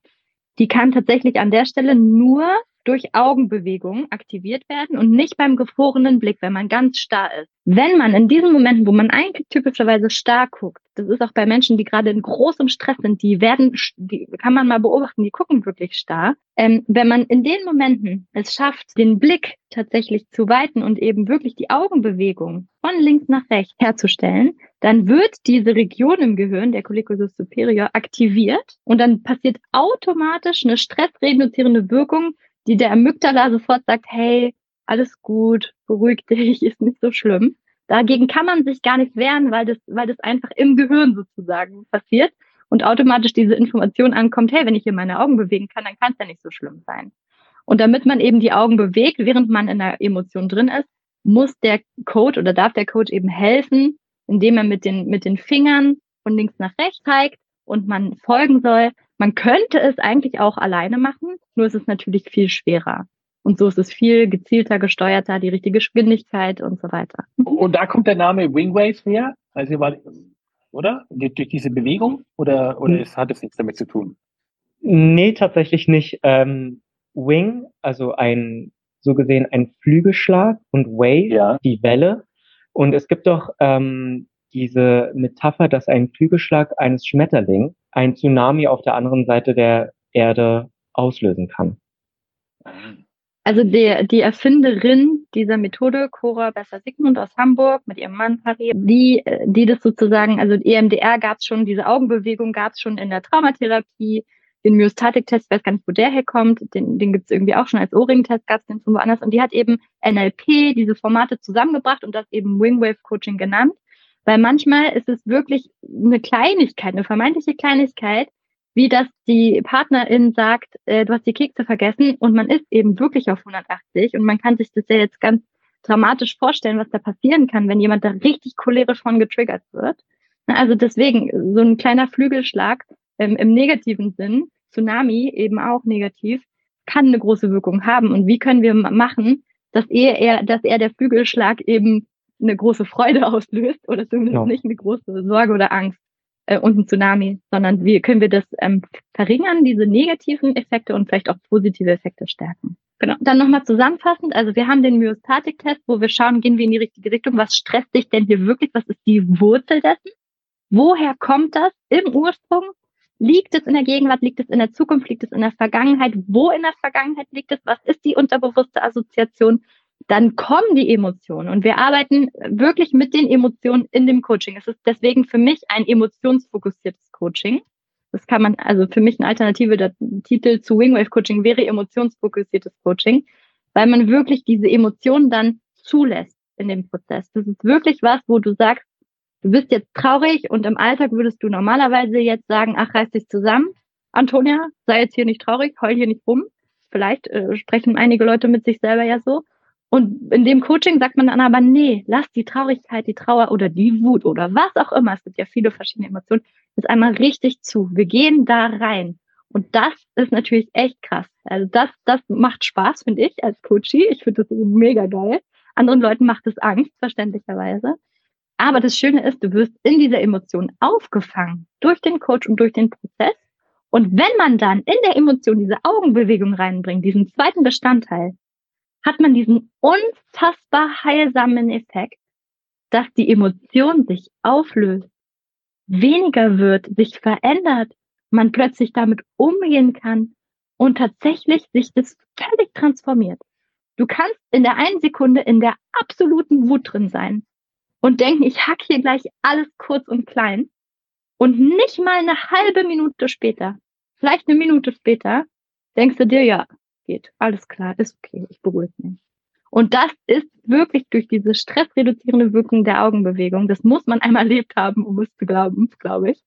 die kann tatsächlich an der Stelle nur durch Augenbewegungen aktiviert werden und nicht beim gefrorenen Blick, wenn man ganz starr ist. Wenn man in diesen Momenten, wo man eigentlich typischerweise starr guckt, das ist auch bei Menschen, die gerade in großem Stress sind, die werden, die kann man mal beobachten, die gucken wirklich starr. Ähm, wenn man in den Momenten es schafft, den Blick tatsächlich zu weiten und eben wirklich die Augenbewegung von links nach rechts herzustellen, dann wird diese Region im Gehirn, der Colliculus superior, aktiviert und dann passiert automatisch eine stressreduzierende Wirkung die der Amygdala sofort sagt, hey, alles gut, beruhig dich, ist nicht so schlimm. Dagegen kann man sich gar nicht wehren, weil das, weil das einfach im Gehirn sozusagen passiert und automatisch diese Information ankommt, hey, wenn ich hier meine Augen bewegen kann, dann kann es ja nicht so schlimm sein. Und damit man eben die Augen bewegt, während man in der Emotion drin ist, muss der Coach oder darf der Coach eben helfen, indem er mit den, mit den Fingern von links nach rechts zeigt und man folgen soll. Man könnte es eigentlich auch alleine machen, nur ist es natürlich viel schwerer. Und so ist es viel gezielter, gesteuerter, die richtige Geschwindigkeit und so weiter. Und da kommt der Name Wingwaves her, also oder? Durch diese Bewegung oder, oder es hat es nichts damit zu tun? Nee, tatsächlich nicht. Ähm, Wing, also ein so gesehen ein Flügelschlag und Wave, ja. die Welle. Und es gibt doch ähm, diese Metapher, dass ein Flügelschlag eines Schmetterlings ein Tsunami auf der anderen Seite der Erde auslösen kann. Also der, die Erfinderin dieser Methode, Cora Besser-Sigmund aus Hamburg mit ihrem Mann Harry, die, die das sozusagen, also EMDR gab es schon, diese Augenbewegung gab es schon in der Traumatherapie, den Myostatic-Test, weiß gar nicht, wo der herkommt, den, den gibt es irgendwie auch schon als O-Ring-Test, gab es den von woanders. Und die hat eben NLP, diese Formate zusammengebracht und das eben Wingwave-Coaching genannt. Weil manchmal ist es wirklich eine Kleinigkeit, eine vermeintliche Kleinigkeit, wie dass die Partnerin sagt, äh, du hast die Kekse vergessen und man ist eben wirklich auf 180 und man kann sich das ja jetzt ganz dramatisch vorstellen, was da passieren kann, wenn jemand da richtig cholerisch von getriggert wird. Also deswegen, so ein kleiner Flügelschlag ähm, im negativen Sinn, Tsunami eben auch negativ, kann eine große Wirkung haben. Und wie können wir machen, dass er, dass er der Flügelschlag eben eine große Freude auslöst oder zumindest ja. nicht eine große Sorge oder Angst äh, und ein Tsunami, sondern wie können wir das ähm, verringern, diese negativen Effekte und vielleicht auch positive Effekte stärken. Genau. Dann nochmal zusammenfassend, also wir haben den Myostatik-Test, wo wir schauen, gehen wir in die richtige Richtung, was stresst dich denn hier wirklich, was ist die Wurzel dessen? Woher kommt das im Ursprung? Liegt es in der Gegenwart? Liegt es in der Zukunft? Liegt es in der Vergangenheit? Wo in der Vergangenheit liegt es? Was ist die unterbewusste Assoziation? Dann kommen die Emotionen und wir arbeiten wirklich mit den Emotionen in dem Coaching. Es ist deswegen für mich ein emotionsfokussiertes Coaching. Das kann man, also für mich eine Alternative, der Titel zu Wingwave Coaching wäre emotionsfokussiertes Coaching, weil man wirklich diese Emotionen dann zulässt in dem Prozess. Das ist wirklich was, wo du sagst, du bist jetzt traurig und im Alltag würdest du normalerweise jetzt sagen, ach, reiß dich zusammen. Antonia, sei jetzt hier nicht traurig, heul hier nicht rum. Vielleicht äh, sprechen einige Leute mit sich selber ja so. Und in dem Coaching sagt man dann aber, nee, lass die Traurigkeit, die Trauer oder die Wut oder was auch immer, es gibt ja viele verschiedene Emotionen, jetzt einmal richtig zu. Wir gehen da rein. Und das ist natürlich echt krass. Also das, das macht Spaß, finde ich, als Coachie. Ich finde das mega geil. Anderen Leuten macht es Angst, verständlicherweise. Aber das Schöne ist, du wirst in dieser Emotion aufgefangen durch den Coach und durch den Prozess. Und wenn man dann in der Emotion diese Augenbewegung reinbringt, diesen zweiten Bestandteil, hat man diesen unfassbar heilsamen Effekt, dass die Emotion sich auflöst, weniger wird, sich verändert, man plötzlich damit umgehen kann und tatsächlich sich das völlig transformiert. Du kannst in der einen Sekunde in der absoluten Wut drin sein und denken, ich hack hier gleich alles kurz und klein. Und nicht mal eine halbe Minute später, vielleicht eine Minute später, denkst du dir, ja, geht, alles klar, ist okay, ich beruhige mich. Und das ist wirklich durch diese stressreduzierende Wirkung der Augenbewegung. Das muss man einmal erlebt haben, um es zu glauben, glaube ich.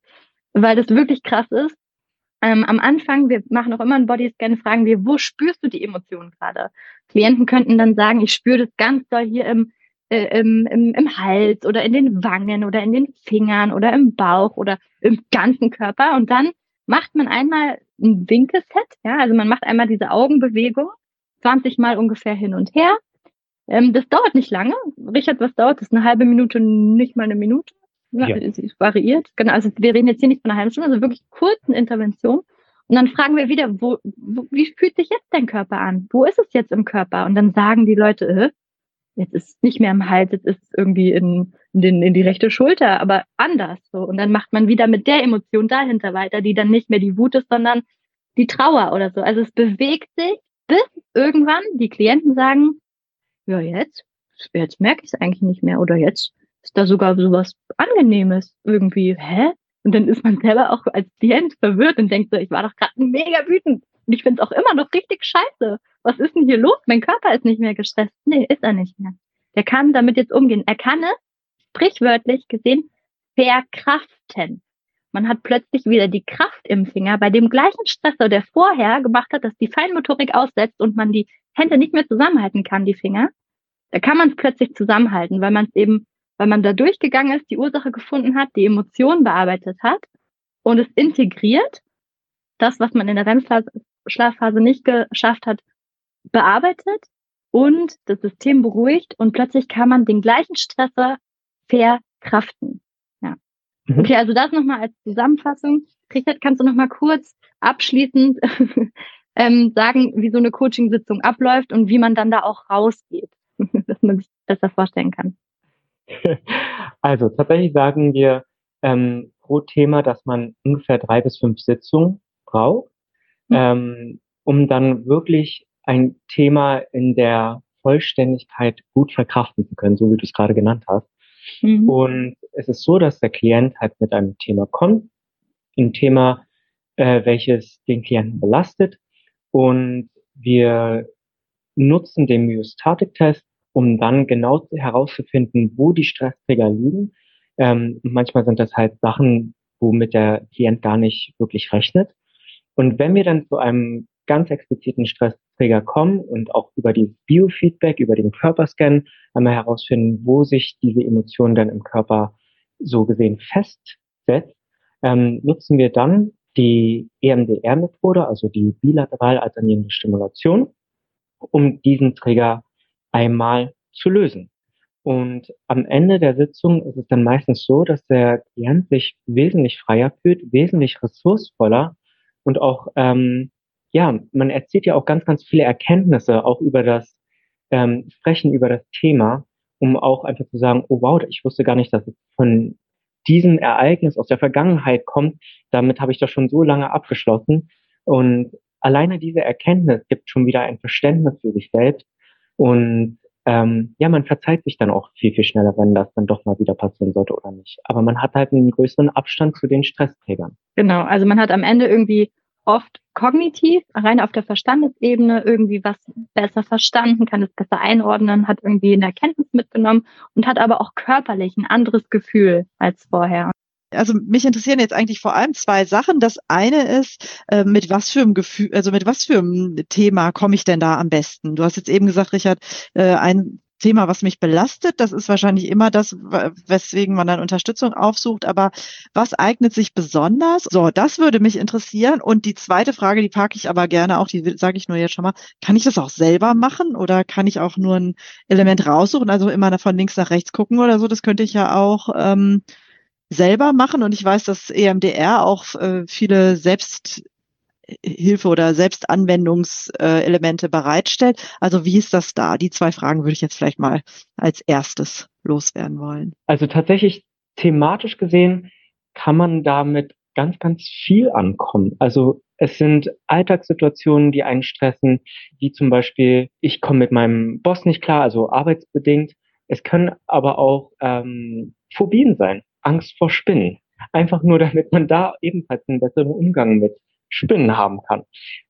Weil das wirklich krass ist. Ähm, am Anfang, wir machen auch immer einen Bodyscan, fragen wir, wo spürst du die Emotionen gerade? Klienten könnten dann sagen, ich spüre das ganz doll hier im, äh, im, im, im Hals oder in den Wangen oder in den Fingern oder im Bauch oder im ganzen Körper. Und dann macht man einmal ein Winkelset, ja, also man macht einmal diese Augenbewegung, 20 Mal ungefähr hin und her. Ähm, das dauert nicht lange. Richard, was dauert das? Eine halbe Minute, nicht mal eine Minute? Ja, ja. Es variiert. Genau, also wir reden jetzt hier nicht von einer halben Stunde, also wirklich kurzen Intervention. Und dann fragen wir wieder, wo, wo, wie fühlt sich jetzt dein Körper an? Wo ist es jetzt im Körper? Und dann sagen die Leute, äh, jetzt ist nicht mehr im Hals, jetzt ist es irgendwie in, in, den, in die rechte Schulter, aber anders so. Und dann macht man wieder mit der Emotion dahinter weiter, die dann nicht mehr die Wut ist, sondern die Trauer oder so. Also es bewegt sich, bis irgendwann die Klienten sagen, ja jetzt, jetzt merke ich es eigentlich nicht mehr oder jetzt ist da sogar sowas Angenehmes irgendwie. Hä? Und dann ist man selber auch als Klient verwirrt und denkt so, ich war doch gerade mega wütend und ich finde es auch immer noch richtig scheiße. Was ist denn hier los? Mein Körper ist nicht mehr gestresst. Nee, ist er nicht mehr. Der kann damit jetzt umgehen. Er kann es, sprichwörtlich gesehen, verkraften. Man hat plötzlich wieder die Kraft im Finger bei dem gleichen Stressor, der vorher gemacht hat, dass die Feinmotorik aussetzt und man die Hände nicht mehr zusammenhalten kann, die Finger. Da kann man es plötzlich zusammenhalten, weil man es eben, weil man da durchgegangen ist, die Ursache gefunden hat, die Emotionen bearbeitet hat und es integriert, das, was man in der REM-Schlafphase nicht geschafft hat, bearbeitet und das System beruhigt und plötzlich kann man den gleichen Stressor verkraften. Ja. Mhm. Okay, also das nochmal als Zusammenfassung. Richard, kannst du nochmal kurz abschließend ähm, sagen, wie so eine Coaching-Sitzung abläuft und wie man dann da auch rausgeht, dass man sich besser vorstellen kann? Also tatsächlich sagen wir ähm, pro Thema, dass man ungefähr drei bis fünf Sitzungen braucht, mhm. ähm, um dann wirklich ein Thema in der Vollständigkeit gut verkraften zu können, so wie du es gerade genannt hast. Mhm. Und es ist so, dass der Klient halt mit einem Thema kommt, ein Thema, äh, welches den Klienten belastet. Und wir nutzen den Myostatik-Test, um dann genau herauszufinden, wo die Stressträger liegen. Ähm, manchmal sind das halt Sachen, womit der Klient gar nicht wirklich rechnet. Und wenn wir dann zu einem ganz expliziten Stressträger kommen und auch über die Biofeedback, über den Körperscan einmal herausfinden, wo sich diese Emotion dann im Körper so gesehen festsetzt, ähm, nutzen wir dann die EMDR-Methode, also die bilateral alternierende Stimulation, um diesen Trigger einmal zu lösen. Und am Ende der Sitzung ist es dann meistens so, dass der Klient sich wesentlich freier fühlt, wesentlich ressourcevoller und auch ähm, ja, man erzählt ja auch ganz, ganz viele Erkenntnisse auch über das ähm, Sprechen über das Thema, um auch einfach zu sagen, oh wow, ich wusste gar nicht, dass es von diesem Ereignis aus der Vergangenheit kommt. Damit habe ich doch schon so lange abgeschlossen. Und alleine diese Erkenntnis gibt schon wieder ein Verständnis für sich selbst. Und ähm, ja, man verzeiht sich dann auch viel, viel schneller, wenn das dann doch mal wieder passieren sollte oder nicht. Aber man hat halt einen größeren Abstand zu den Stressträgern. Genau, also man hat am Ende irgendwie oft kognitiv, rein auf der Verstandesebene irgendwie was besser verstanden, kann es besser einordnen, hat irgendwie eine Erkenntnis mitgenommen und hat aber auch körperlich ein anderes Gefühl als vorher. Also mich interessieren jetzt eigentlich vor allem zwei Sachen. Das eine ist, äh, mit was für einem Gefühl, also mit was für einem Thema komme ich denn da am besten? Du hast jetzt eben gesagt, Richard, äh, ein Thema, was mich belastet. Das ist wahrscheinlich immer das, weswegen man dann Unterstützung aufsucht. Aber was eignet sich besonders? So, das würde mich interessieren. Und die zweite Frage, die packe ich aber gerne auch, die sage ich nur jetzt schon mal. Kann ich das auch selber machen oder kann ich auch nur ein Element raussuchen? Also immer von links nach rechts gucken oder so. Das könnte ich ja auch ähm, selber machen. Und ich weiß, dass EMDR auch äh, viele selbst Hilfe oder Selbstanwendungselemente bereitstellt. Also wie ist das da? Die zwei Fragen würde ich jetzt vielleicht mal als erstes loswerden wollen. Also tatsächlich thematisch gesehen kann man damit ganz, ganz viel ankommen. Also es sind Alltagssituationen, die einen stressen, wie zum Beispiel, ich komme mit meinem Boss nicht klar, also arbeitsbedingt. Es können aber auch ähm, Phobien sein, Angst vor Spinnen. Einfach nur, damit man da ebenfalls einen besseren Umgang mit Spinnen haben kann.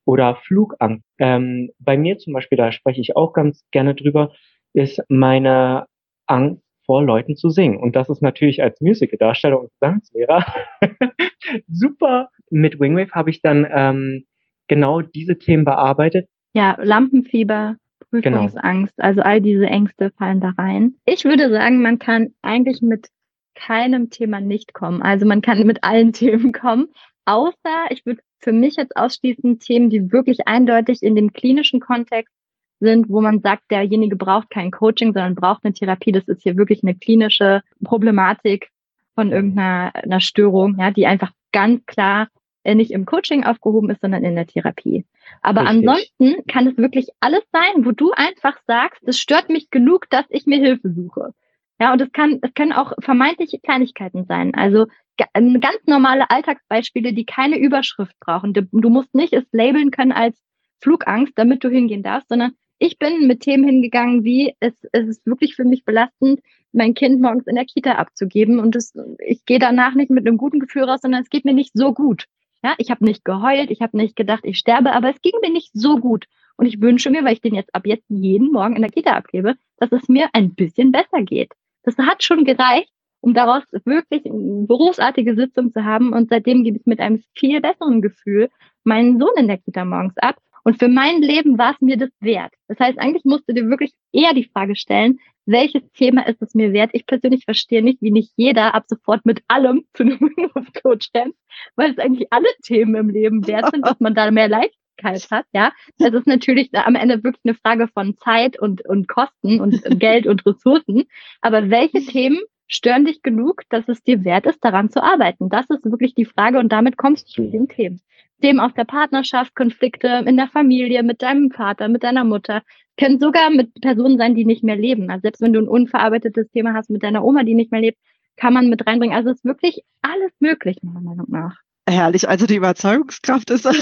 Oder Flugangst. Ähm, bei mir zum Beispiel, da spreche ich auch ganz gerne drüber, ist meine Angst vor Leuten zu singen. Und das ist natürlich als Musical-Darsteller und Gesangslehrer super. Mit Wingwave habe ich dann ähm, genau diese Themen bearbeitet. Ja, Lampenfieber, Prüfungsangst, genau. also all diese Ängste fallen da rein. Ich würde sagen, man kann eigentlich mit keinem Thema nicht kommen. Also man kann mit allen Themen kommen, außer ich würde für mich jetzt ausschließen Themen, die wirklich eindeutig in dem klinischen Kontext sind, wo man sagt, derjenige braucht kein Coaching, sondern braucht eine Therapie. Das ist hier wirklich eine klinische Problematik von irgendeiner einer Störung, ja, die einfach ganz klar äh, nicht im Coaching aufgehoben ist, sondern in der Therapie. Aber Richtig. ansonsten kann es wirklich alles sein, wo du einfach sagst, es stört mich genug, dass ich mir Hilfe suche. Ja, und es kann, es können auch vermeintliche Kleinigkeiten sein. Also ganz normale Alltagsbeispiele, die keine Überschrift brauchen. Du musst nicht es labeln können als Flugangst, damit du hingehen darfst, sondern ich bin mit Themen hingegangen, wie es, es ist wirklich für mich belastend, mein Kind morgens in der Kita abzugeben und es, ich gehe danach nicht mit einem guten Gefühl raus, sondern es geht mir nicht so gut. Ja, ich habe nicht geheult, ich habe nicht gedacht, ich sterbe, aber es ging mir nicht so gut. Und ich wünsche mir, weil ich den jetzt ab jetzt jeden Morgen in der Kita abgebe, dass es mir ein bisschen besser geht. Das hat schon gereicht, um daraus wirklich eine berufsartige Sitzung zu haben. Und seitdem gebe ich mit einem viel besseren Gefühl meinen Sohn in der Kita morgens ab. Und für mein Leben war es mir das wert. Das heißt, eigentlich musst du dir wirklich eher die Frage stellen, welches Thema ist es mir wert? Ich persönlich verstehe nicht, wie nicht jeder ab sofort mit allem zu einem Windows-Coach rennt, weil es eigentlich alle Themen im Leben wert sind, dass man da mehr Leichtigkeit hat. Ja, das ist natürlich am Ende wirklich eine Frage von Zeit und, und Kosten und Geld und Ressourcen. Aber welche Themen stören dich genug, dass es dir wert ist, daran zu arbeiten? Das ist wirklich die Frage und damit kommst du zu den Themen. Themen aus der Partnerschaft, Konflikte in der Familie, mit deinem Vater, mit deiner Mutter, können sogar mit Personen sein, die nicht mehr leben. Also selbst wenn du ein unverarbeitetes Thema hast mit deiner Oma, die nicht mehr lebt, kann man mit reinbringen. Also es ist wirklich alles möglich, meiner Meinung nach. Herrlich, also die Überzeugungskraft ist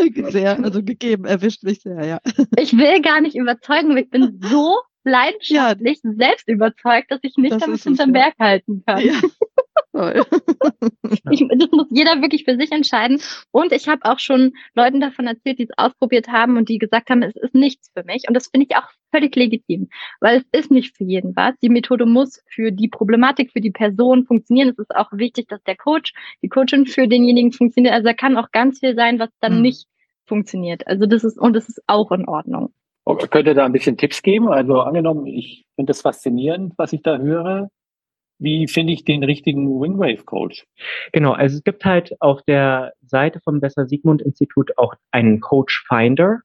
sehr, also gegeben, erwischt mich sehr, ja. Ich will gar nicht überzeugen, ich bin so leidenschaftlich ja, selbst überzeugt, dass ich nicht das damit hinterm Berg halten kann. Ja. Ich, das muss jeder wirklich für sich entscheiden. Und ich habe auch schon Leuten davon erzählt, die es ausprobiert haben und die gesagt haben, es ist nichts für mich. Und das finde ich auch völlig legitim, weil es ist nicht für jeden was. Die Methode muss für die Problematik, für die Person funktionieren. Es ist auch wichtig, dass der Coach, die Coachin für denjenigen funktioniert. Also da kann auch ganz viel sein, was dann mhm. nicht funktioniert. Also das ist, und das ist auch in Ordnung. Könnt ihr da ein bisschen Tipps geben? Also angenommen, ich finde das faszinierend, was ich da höre. Wie finde ich den richtigen Wingwave Coach? Genau, also es gibt halt auf der Seite vom Besser Sigmund Institut auch einen Coach Finder,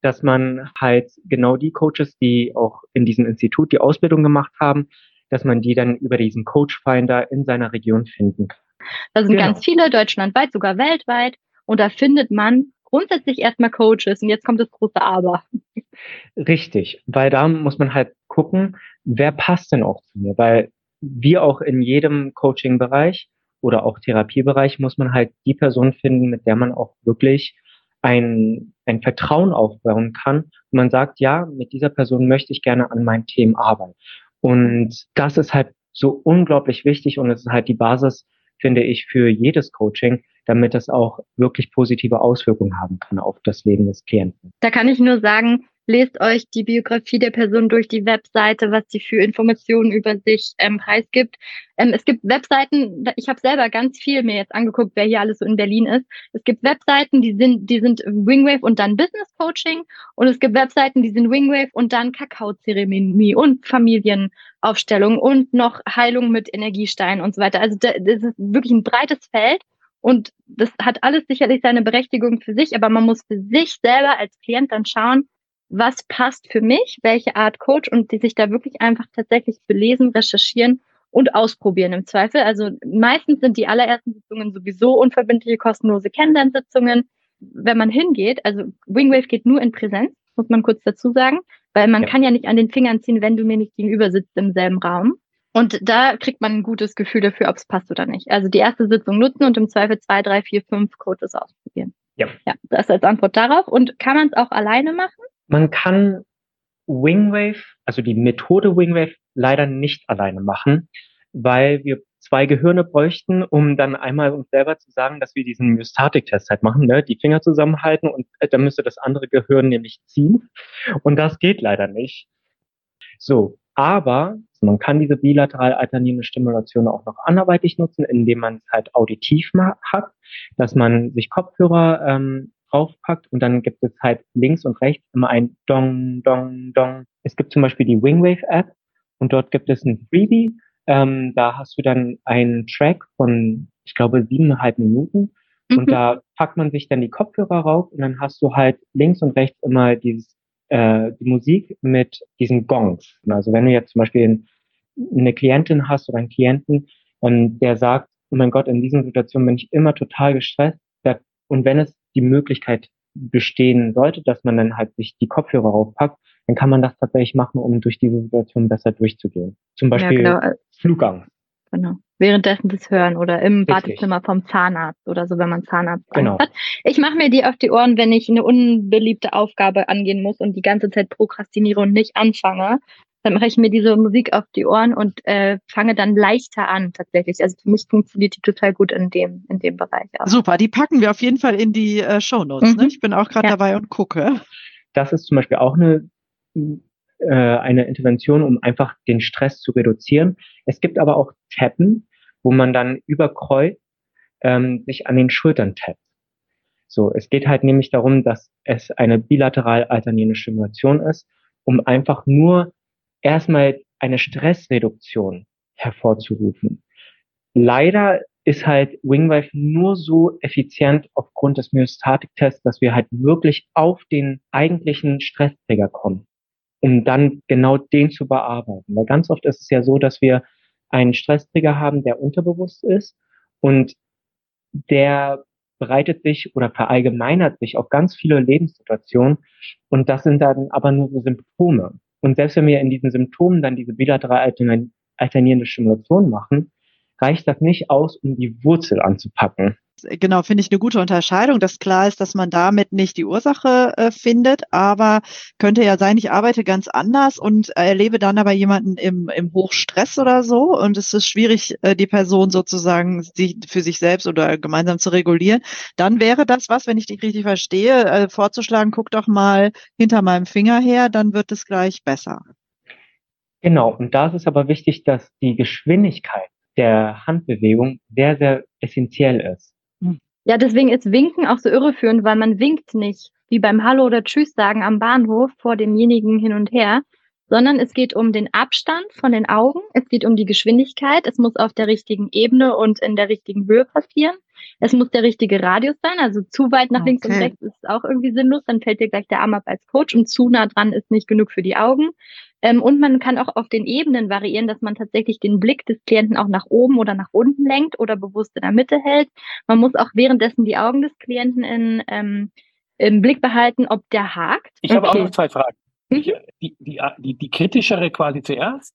dass man halt genau die Coaches, die auch in diesem Institut die Ausbildung gemacht haben, dass man die dann über diesen Coach Finder in seiner Region finden kann. Da sind genau. ganz viele deutschlandweit, sogar weltweit. Und da findet man grundsätzlich erstmal Coaches. Und jetzt kommt das große Aber. Richtig, weil da muss man halt gucken, wer passt denn auch zu mir, weil wie auch in jedem Coaching-Bereich oder auch Therapiebereich muss man halt die Person finden, mit der man auch wirklich ein, ein Vertrauen aufbauen kann. Und man sagt, ja, mit dieser Person möchte ich gerne an meinen Themen arbeiten. Und das ist halt so unglaublich wichtig und es ist halt die Basis, finde ich, für jedes Coaching, damit es auch wirklich positive Auswirkungen haben kann auf das Leben des Klienten. Da kann ich nur sagen, lest euch die Biografie der Person durch die Webseite, was sie für Informationen über sich ähm, preisgibt. Ähm, es gibt Webseiten, ich habe selber ganz viel mir jetzt angeguckt, wer hier alles so in Berlin ist. Es gibt Webseiten, die sind, die sind Wingwave und dann Business Coaching und es gibt Webseiten, die sind Wingwave und dann Kakaozeremonie und Familienaufstellung und noch Heilung mit Energiestein und so weiter. Also das ist wirklich ein breites Feld. Und das hat alles sicherlich seine Berechtigung für sich, aber man muss für sich selber als Klient dann schauen, was passt für mich, welche Art Coach und die sich da wirklich einfach tatsächlich belesen, recherchieren und ausprobieren im Zweifel. Also meistens sind die allerersten Sitzungen sowieso unverbindliche, kostenlose Kennenlernsitzungen. Wenn man hingeht, also Wingwave geht nur in Präsenz, muss man kurz dazu sagen, weil man ja. kann ja nicht an den Fingern ziehen, wenn du mir nicht gegenüber sitzt im selben Raum. Und da kriegt man ein gutes Gefühl dafür, ob es passt oder nicht. Also die erste Sitzung nutzen und im Zweifel zwei, drei, vier, fünf Coaches ausprobieren. Ja. Ja, das als Antwort darauf. Und kann man es auch alleine machen? Man kann Wingwave, also die Methode Wingwave, leider nicht alleine machen, weil wir zwei Gehirne bräuchten, um dann einmal uns selber zu sagen, dass wir diesen Myostatik-Test halt machen, ne? die Finger zusammenhalten und äh, dann müsste das andere Gehirn nämlich ziehen. Und das geht leider nicht. So, aber man kann diese bilateral alternierende Stimulation auch noch anderweitig nutzen, indem man es halt auditiv hat, dass man sich Kopfhörer ähm, draufpackt und dann gibt es halt links und rechts immer ein Dong, Dong, Dong. Es gibt zum Beispiel die Wingwave App und dort gibt es ein Freebie. Ähm, da hast du dann einen Track von, ich glaube, siebeneinhalb Minuten mhm. und da packt man sich dann die Kopfhörer rauf und dann hast du halt links und rechts immer dieses äh, die Musik mit diesen Gongs. Also wenn du jetzt zum Beispiel eine Klientin hast oder einen Klienten, und der sagt, oh mein Gott, in diesen Situationen bin ich immer total gestresst. Und wenn es die Möglichkeit bestehen sollte, dass man dann halt sich die Kopfhörer aufpackt, dann kann man das tatsächlich machen, um durch diese Situation besser durchzugehen. Zum Beispiel ja, genau. Flugangst. Genau. Währenddessen das Hören oder im Richtig. Badezimmer vom Zahnarzt oder so, wenn man Zahnarzt genau. hat. Ich mache mir die auf die Ohren, wenn ich eine unbeliebte Aufgabe angehen muss und die ganze Zeit prokrastiniere und nicht anfange. dann mache ich mir diese Musik auf die Ohren und äh, fange dann leichter an tatsächlich. Also für mich funktioniert die total gut in dem, in dem Bereich. Auch. Super, die packen wir auf jeden Fall in die äh, Show Notes. Ne? Mhm. Ne? Ich bin auch gerade ja. dabei und gucke. Das ist zum Beispiel auch eine, äh, eine Intervention, um einfach den Stress zu reduzieren. Es gibt aber auch Tappen, wo man dann über ähm, sich an den Schultern tappt. So, es geht halt nämlich darum, dass es eine bilateral alternierende Stimulation ist, um einfach nur erstmal eine Stressreduktion hervorzurufen. Leider ist halt Wingwave nur so effizient aufgrund des Myostatik-Tests, dass wir halt wirklich auf den eigentlichen Stressträger kommen, um dann genau den zu bearbeiten. Weil ganz oft ist es ja so, dass wir einen Stressträger haben, der unterbewusst ist und der breitet sich oder verallgemeinert sich auf ganz viele Lebenssituationen und das sind dann aber nur so Symptome. Und selbst wenn wir in diesen Symptomen dann diese bilateral alternierende Stimulation machen, reicht das nicht aus, um die Wurzel anzupacken. Genau, finde ich eine gute Unterscheidung, dass klar ist, dass man damit nicht die Ursache äh, findet, aber könnte ja sein, ich arbeite ganz anders und erlebe dann aber jemanden im, im Hochstress oder so und es ist schwierig, äh, die Person sozusagen sich, für sich selbst oder gemeinsam zu regulieren. Dann wäre das was, wenn ich dich richtig verstehe, äh, vorzuschlagen, guck doch mal hinter meinem Finger her, dann wird es gleich besser. Genau, und da ist es aber wichtig, dass die Geschwindigkeit der Handbewegung sehr, sehr essentiell ist. Ja, deswegen ist Winken auch so irreführend, weil man winkt nicht wie beim Hallo oder Tschüss sagen am Bahnhof vor demjenigen hin und her, sondern es geht um den Abstand von den Augen, es geht um die Geschwindigkeit, es muss auf der richtigen Ebene und in der richtigen Höhe passieren. Es muss der richtige Radius sein, also zu weit nach okay. links und rechts ist auch irgendwie sinnlos, dann fällt dir gleich der Arm ab als Coach und zu nah dran ist nicht genug für die Augen. Ähm, und man kann auch auf den Ebenen variieren, dass man tatsächlich den Blick des Klienten auch nach oben oder nach unten lenkt oder bewusst in der Mitte hält. Man muss auch währenddessen die Augen des Klienten in, ähm, im Blick behalten, ob der hakt. Ich okay. habe auch noch zwei Fragen. Mhm. Die, die, die, die kritischere quasi zuerst.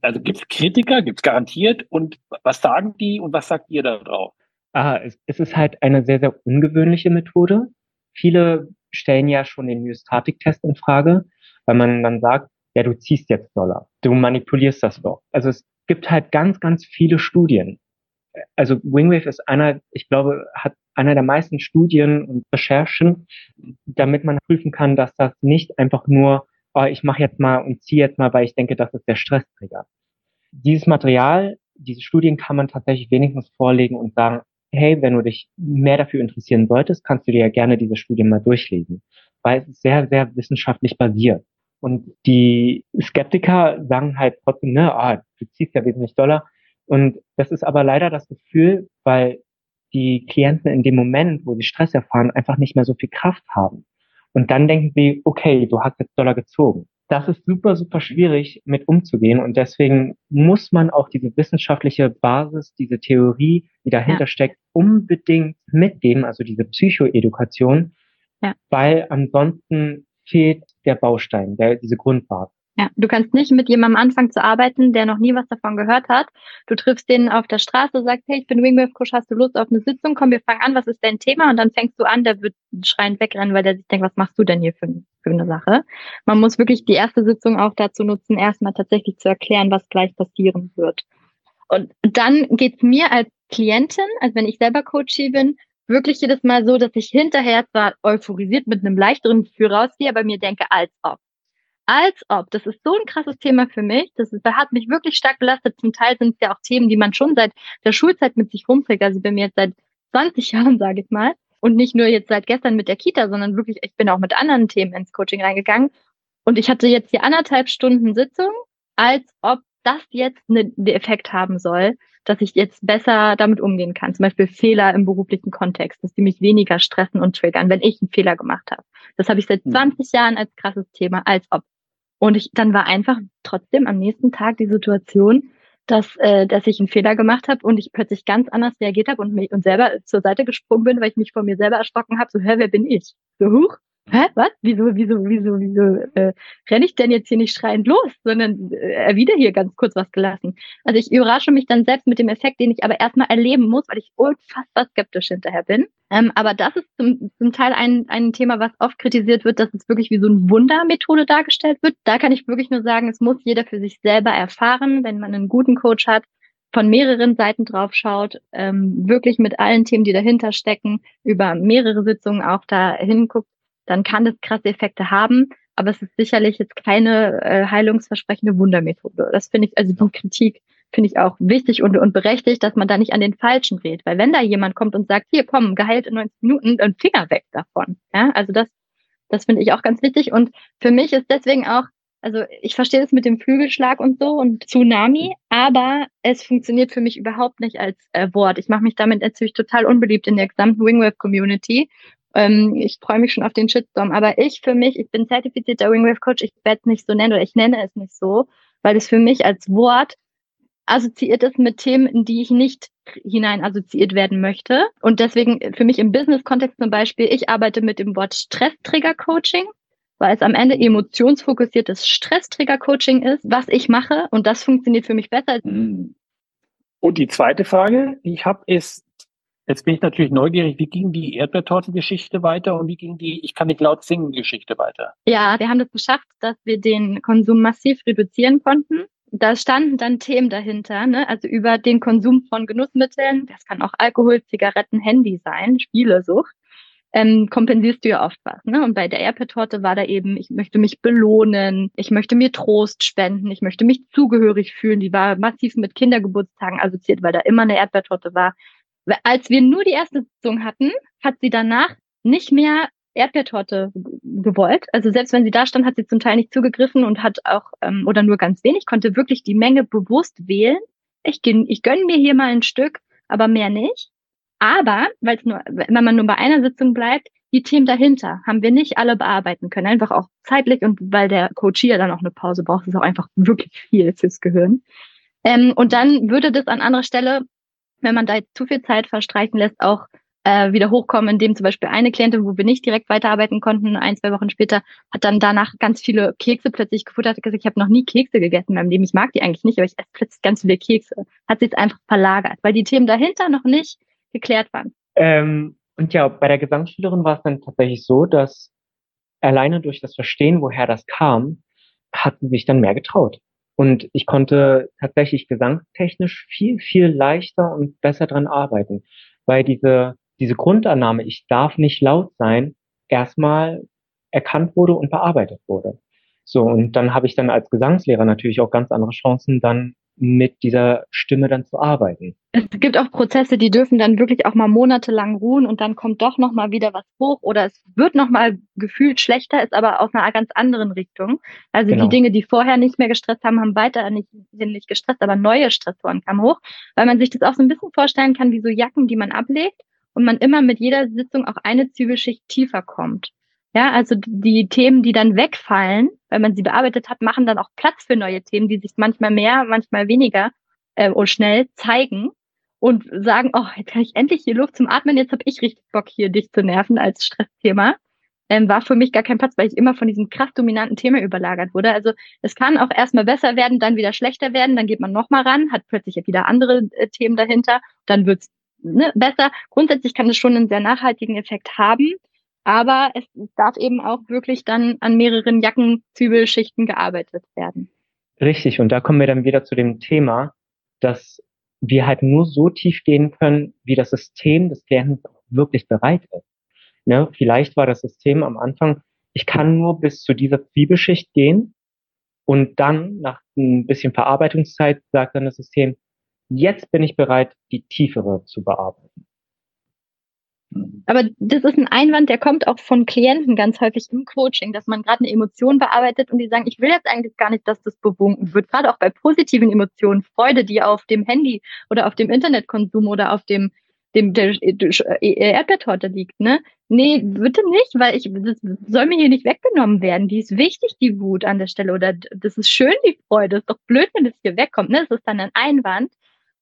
Also gibt es Kritiker, gibt es garantiert und was sagen die und was sagt ihr da drauf? Ah, es, es ist halt eine sehr, sehr ungewöhnliche Methode. Viele stellen ja schon den Myostatik-Test in Frage weil man dann sagt, ja, du ziehst jetzt Dollar, du manipulierst das doch. Also es gibt halt ganz, ganz viele Studien. Also Wingwave ist einer, ich glaube, hat einer der meisten Studien und Recherchen, damit man prüfen kann, dass das nicht einfach nur, oh, ich mache jetzt mal und ziehe jetzt mal, weil ich denke, das ist der Stressträger. Dieses Material, diese Studien kann man tatsächlich wenigstens vorlegen und sagen, hey, wenn du dich mehr dafür interessieren solltest, kannst du dir ja gerne diese Studien mal durchlesen, weil es ist sehr, sehr wissenschaftlich basiert. Und die Skeptiker sagen halt trotzdem, ne, ah, du ziehst ja wesentlich Dollar. Und das ist aber leider das Gefühl, weil die Klienten in dem Moment, wo sie Stress erfahren, einfach nicht mehr so viel Kraft haben. Und dann denken sie, okay, du hast jetzt Dollar gezogen. Das ist super, super schwierig mit umzugehen. Und deswegen muss man auch diese wissenschaftliche Basis, diese Theorie, die dahinter ja. steckt, unbedingt mitgeben, also diese Psychoedukation, ja. weil ansonsten fehlt der Baustein, der, diese Grundbasis. Ja, du kannst nicht mit jemandem anfangen zu arbeiten, der noch nie was davon gehört hat. Du triffst den auf der Straße, sagst, hey, ich bin Wingwave Coach, hast du Lust auf eine Sitzung? Komm, wir fangen an, was ist dein Thema? Und dann fängst du an, der wird schreiend wegrennen, weil der sich denkt, was machst du denn hier für, für eine Sache? Man muss wirklich die erste Sitzung auch dazu nutzen, erstmal tatsächlich zu erklären, was gleich passieren wird. Und dann geht's mir als Klientin, also wenn ich selber Coachie bin, wirklich jedes Mal so, dass ich hinterher zwar euphorisiert mit einem leichteren Gefühl rausgehe, aber mir denke, als ob. Als ob. Das ist so ein krasses Thema für mich. Das, ist, hat mich wirklich stark belastet. Zum Teil sind es ja auch Themen, die man schon seit der Schulzeit mit sich rumträgt. Also bei mir jetzt seit 20 Jahren, sage ich mal. Und nicht nur jetzt seit gestern mit der Kita, sondern wirklich, ich bin auch mit anderen Themen ins Coaching reingegangen. Und ich hatte jetzt die anderthalb Stunden Sitzung, als ob das jetzt einen Effekt haben soll, dass ich jetzt besser damit umgehen kann. Zum Beispiel Fehler im beruflichen Kontext, dass die mich weniger stressen und triggern, wenn ich einen Fehler gemacht habe. Das habe ich seit 20 hm. Jahren als krasses Thema, als ob. Und ich, dann war einfach trotzdem am nächsten Tag die Situation, dass, äh, dass ich einen Fehler gemacht habe und ich plötzlich ganz anders reagiert habe und mich und selber zur Seite gesprungen bin, weil ich mich vor mir selber erschrocken habe. So, hä, wer bin ich? So, huch, hä, was? Wieso, wieso, wieso, wieso äh, renne ich denn jetzt hier nicht schreiend los, sondern äh, erwidere hier ganz kurz was gelassen. Also ich überrasche mich dann selbst mit dem Effekt, den ich aber erstmal erleben muss, weil ich unfassbar skeptisch hinterher bin. Ähm, aber das ist zum, zum Teil ein, ein Thema, was oft kritisiert wird, dass es wirklich wie so eine Wundermethode dargestellt wird. Da kann ich wirklich nur sagen, es muss jeder für sich selber erfahren, wenn man einen guten Coach hat, von mehreren Seiten drauf schaut, ähm, wirklich mit allen Themen, die dahinter stecken, über mehrere Sitzungen auch da hinguckt, dann kann das krasse Effekte haben. Aber es ist sicherlich jetzt keine äh, heilungsversprechende Wundermethode. Das finde ich, also die Kritik finde ich auch wichtig und, und berechtigt, dass man da nicht an den Falschen dreht. Weil wenn da jemand kommt und sagt, hier komm, geheilt in 90 Minuten, dann Finger weg davon. Ja, also das, das finde ich auch ganz wichtig. Und für mich ist deswegen auch also ich verstehe das mit dem Flügelschlag und so und Tsunami, aber es funktioniert für mich überhaupt nicht als äh, Wort. Ich mache mich damit natürlich total unbeliebt in der gesamten Wingwave-Community. Ähm, ich freue mich schon auf den Shitstorm. Aber ich für mich, ich bin zertifizierter Wingwave-Coach, ich werde es nicht so nennen oder ich nenne es nicht so, weil es für mich als Wort assoziiert ist mit Themen, in die ich nicht hinein assoziiert werden möchte. Und deswegen für mich im Business-Kontext zum Beispiel, ich arbeite mit dem Wort Stresstrigger-Coaching weil es am Ende emotionsfokussiertes Stresstrigger-Coaching ist, was ich mache und das funktioniert für mich besser. Mhm. Und die zweite Frage, die ich habe, ist, jetzt bin ich natürlich neugierig, wie ging die Erdbeertorte-Geschichte weiter und wie ging die Ich kann nicht laut singen Geschichte weiter? Ja, wir haben das geschafft, dass wir den Konsum massiv reduzieren konnten. Da standen dann Themen dahinter, ne? also über den Konsum von Genussmitteln, das kann auch Alkohol, Zigaretten, Handy sein, Spielesucht ähm, kompensierst du ja oft was. Ne? Und bei der Erdbeertorte war da eben, ich möchte mich belohnen, ich möchte mir Trost spenden, ich möchte mich zugehörig fühlen. Die war massiv mit Kindergeburtstagen assoziiert, weil da immer eine Erdbeertorte war. Als wir nur die erste Sitzung hatten, hat sie danach nicht mehr Erdbeertorte gewollt. Also selbst wenn sie da stand, hat sie zum Teil nicht zugegriffen und hat auch, ähm, oder nur ganz wenig, konnte wirklich die Menge bewusst wählen. Ich, ich gönne mir hier mal ein Stück, aber mehr nicht. Aber, weil es nur, wenn man nur bei einer Sitzung bleibt, die Themen dahinter haben wir nicht alle bearbeiten können. Einfach auch zeitlich und weil der Coach hier dann auch eine Pause braucht, ist auch einfach wirklich viel fürs Gehirn. Ähm, und dann würde das an anderer Stelle, wenn man da zu viel Zeit verstreichen lässt, auch äh, wieder hochkommen, indem zum Beispiel eine Klientin, wo wir nicht direkt weiterarbeiten konnten, ein, zwei Wochen später, hat dann danach ganz viele Kekse plötzlich gefuttert, hat gesagt, ich habe noch nie Kekse gegessen in meinem Leben, ich mag die eigentlich nicht, aber ich esse plötzlich ganz viele Kekse. Hat sich einfach verlagert, weil die Themen dahinter noch nicht geklärt waren. Ähm, und ja, bei der Gesangsschülerin war es dann tatsächlich so, dass alleine durch das Verstehen, woher das kam, hat sie sich dann mehr getraut. Und ich konnte tatsächlich gesangstechnisch viel, viel leichter und besser dran arbeiten, weil diese, diese Grundannahme, ich darf nicht laut sein, erstmal erkannt wurde und bearbeitet wurde. So, und dann habe ich dann als Gesangslehrer natürlich auch ganz andere Chancen, dann mit dieser Stimme dann zu arbeiten. Es gibt auch Prozesse, die dürfen dann wirklich auch mal monatelang ruhen und dann kommt doch noch mal wieder was hoch oder es wird noch mal gefühlt schlechter, ist aber aus einer ganz anderen Richtung. Also genau. die Dinge, die vorher nicht mehr gestresst haben, haben weiter nicht, sind nicht gestresst, aber neue Stressoren kamen hoch, weil man sich das auch so ein bisschen vorstellen kann wie so Jacken, die man ablegt und man immer mit jeder Sitzung auch eine Zwiebelschicht tiefer kommt. Ja, also die Themen, die dann wegfallen, weil man sie bearbeitet hat, machen dann auch Platz für neue Themen, die sich manchmal mehr, manchmal weniger äh, und schnell zeigen und sagen, oh, jetzt habe ich endlich hier Luft zum Atmen, jetzt habe ich richtig Bock, hier dich zu nerven als Stressthema. Ähm, war für mich gar kein Platz, weil ich immer von diesem krass dominanten Thema überlagert wurde. Also es kann auch erstmal besser werden, dann wieder schlechter werden, dann geht man nochmal ran, hat plötzlich wieder andere äh, Themen dahinter, dann wird's ne, besser. Grundsätzlich kann es schon einen sehr nachhaltigen Effekt haben. Aber es darf eben auch wirklich dann an mehreren Jackenzwiebelschichten gearbeitet werden. Richtig, und da kommen wir dann wieder zu dem Thema, dass wir halt nur so tief gehen können, wie das System des Klienten wirklich bereit ist. Ne? Vielleicht war das System am Anfang, ich kann nur bis zu dieser Zwiebelschicht gehen und dann nach ein bisschen Verarbeitungszeit sagt dann das System, jetzt bin ich bereit, die tiefere zu bearbeiten. Aber das ist ein Einwand, der kommt auch von Klienten ganz häufig im Coaching, dass man gerade eine Emotion bearbeitet und die sagen, ich will jetzt eigentlich gar nicht, dass das bewunken wird. Gerade auch bei positiven Emotionen, Freude, die auf dem Handy oder auf dem Internetkonsum oder auf dem, dem der Erdbeertorte liegt, ne? Nee, bitte nicht, weil ich, das soll mir hier nicht weggenommen werden. Die ist wichtig, die Wut an der Stelle. Oder das ist schön, die Freude. ist doch blöd, wenn das hier wegkommt. Ne? Das ist dann ein Einwand.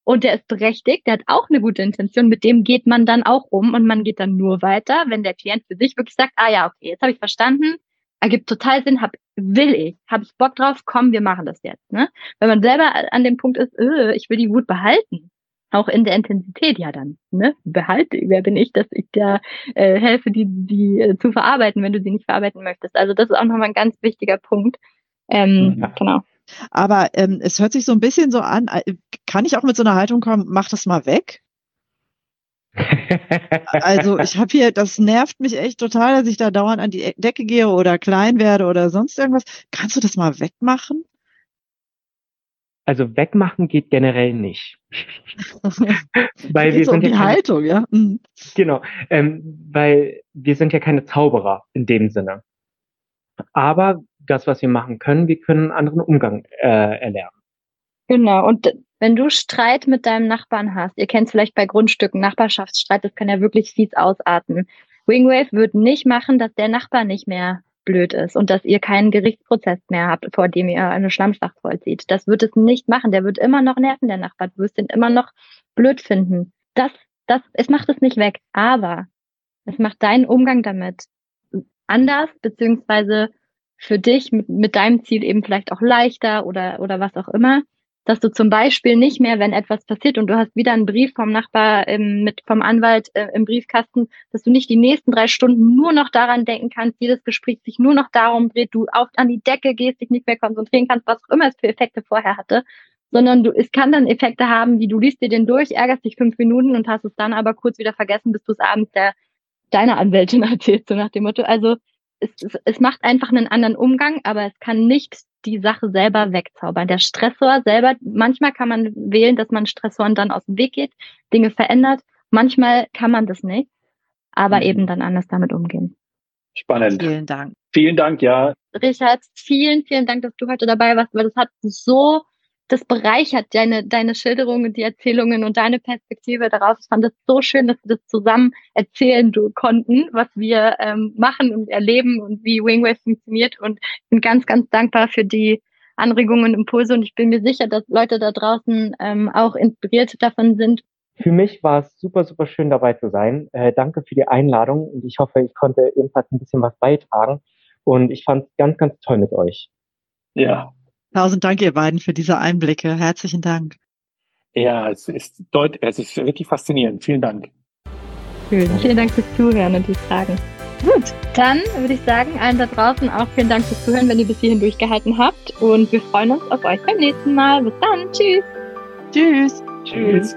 Und der ist berechtigt, der hat auch eine gute Intention, mit dem geht man dann auch um und man geht dann nur weiter, wenn der Klient für sich wirklich sagt, ah ja, okay, jetzt habe ich verstanden, ergibt total Sinn, hab, will ich, habe ich Bock drauf, komm, wir machen das jetzt. Ne? Wenn man selber an dem Punkt ist, öh, ich will die Wut behalten, auch in der Intensität, ja dann, ne? Behalte, wer bin ich, dass ich da äh, helfe, die, die äh, zu verarbeiten, wenn du sie nicht verarbeiten möchtest. Also das ist auch nochmal ein ganz wichtiger Punkt. Ähm, ja. Genau. Aber ähm, es hört sich so ein bisschen so an, äh, kann ich auch mit so einer Haltung kommen, mach das mal weg? also ich habe hier, das nervt mich echt total, dass ich da dauernd an die Decke gehe oder klein werde oder sonst irgendwas. Kannst du das mal wegmachen? Also wegmachen geht generell nicht. weil wir sind um ja keine, Haltung, ja. Mhm. Genau, ähm, weil wir sind ja keine Zauberer in dem Sinne. Aber das, was wir machen können, wir können einen anderen Umgang äh, erlernen. Genau, und wenn du Streit mit deinem Nachbarn hast, ihr kennt es vielleicht bei Grundstücken, Nachbarschaftsstreit, das kann ja wirklich fies ausarten. Wingwave wird nicht machen, dass der Nachbar nicht mehr blöd ist und dass ihr keinen Gerichtsprozess mehr habt, vor dem ihr eine Schlammschlacht vollzieht. Das wird es nicht machen. Der wird immer noch nerven, der Nachbar. Du wirst ihn immer noch blöd finden. Das, das, es macht es nicht weg. Aber es macht deinen Umgang damit anders, beziehungsweise für dich mit, mit deinem Ziel eben vielleicht auch leichter oder, oder was auch immer dass du zum Beispiel nicht mehr, wenn etwas passiert und du hast wieder einen Brief vom Nachbar ähm, mit vom Anwalt äh, im Briefkasten, dass du nicht die nächsten drei Stunden nur noch daran denken kannst, jedes Gespräch sich nur noch darum dreht, du auf an die Decke gehst, dich nicht mehr konzentrieren kannst, was auch immer es für Effekte vorher hatte, sondern du, es kann dann Effekte haben, wie du liest dir den durch, ärgerst dich fünf Minuten und hast es dann aber kurz wieder vergessen, bis du es abends der deiner Anwältin erzählst, so nach dem Motto. Also es, es, es macht einfach einen anderen Umgang, aber es kann nicht die Sache selber wegzaubern. Der Stressor selber, manchmal kann man wählen, dass man Stressoren dann aus dem Weg geht, Dinge verändert. Manchmal kann man das nicht, aber mhm. eben dann anders damit umgehen. Spannend. Vielen Dank. Vielen Dank, ja. Richard, vielen, vielen Dank, dass du heute dabei warst, weil das hat so das bereichert deine, deine Schilderungen, die Erzählungen und deine Perspektive darauf. Ich fand es so schön, dass wir das zusammen erzählen konnten, was wir ähm, machen und erleben und wie Wingwave funktioniert. Und ich bin ganz, ganz dankbar für die Anregungen und Impulse. Und ich bin mir sicher, dass Leute da draußen ähm, auch inspiriert davon sind. Für mich war es super, super schön dabei zu sein. Äh, danke für die Einladung und ich hoffe, ich konnte ebenfalls ein bisschen was beitragen. Und ich fand es ganz, ganz toll mit euch. Ja, Tausend Dank, ihr beiden, für diese Einblicke. Herzlichen Dank. Ja, es ist, deut es ist wirklich faszinierend. Vielen Dank. Schön. Vielen Dank fürs Zuhören und die Fragen. Gut, dann würde ich sagen, allen da draußen auch vielen Dank fürs Zuhören, wenn ihr bis hierhin durchgehalten habt. Und wir freuen uns auf euch beim nächsten Mal. Bis dann. Tschüss. Tschüss. Tschüss.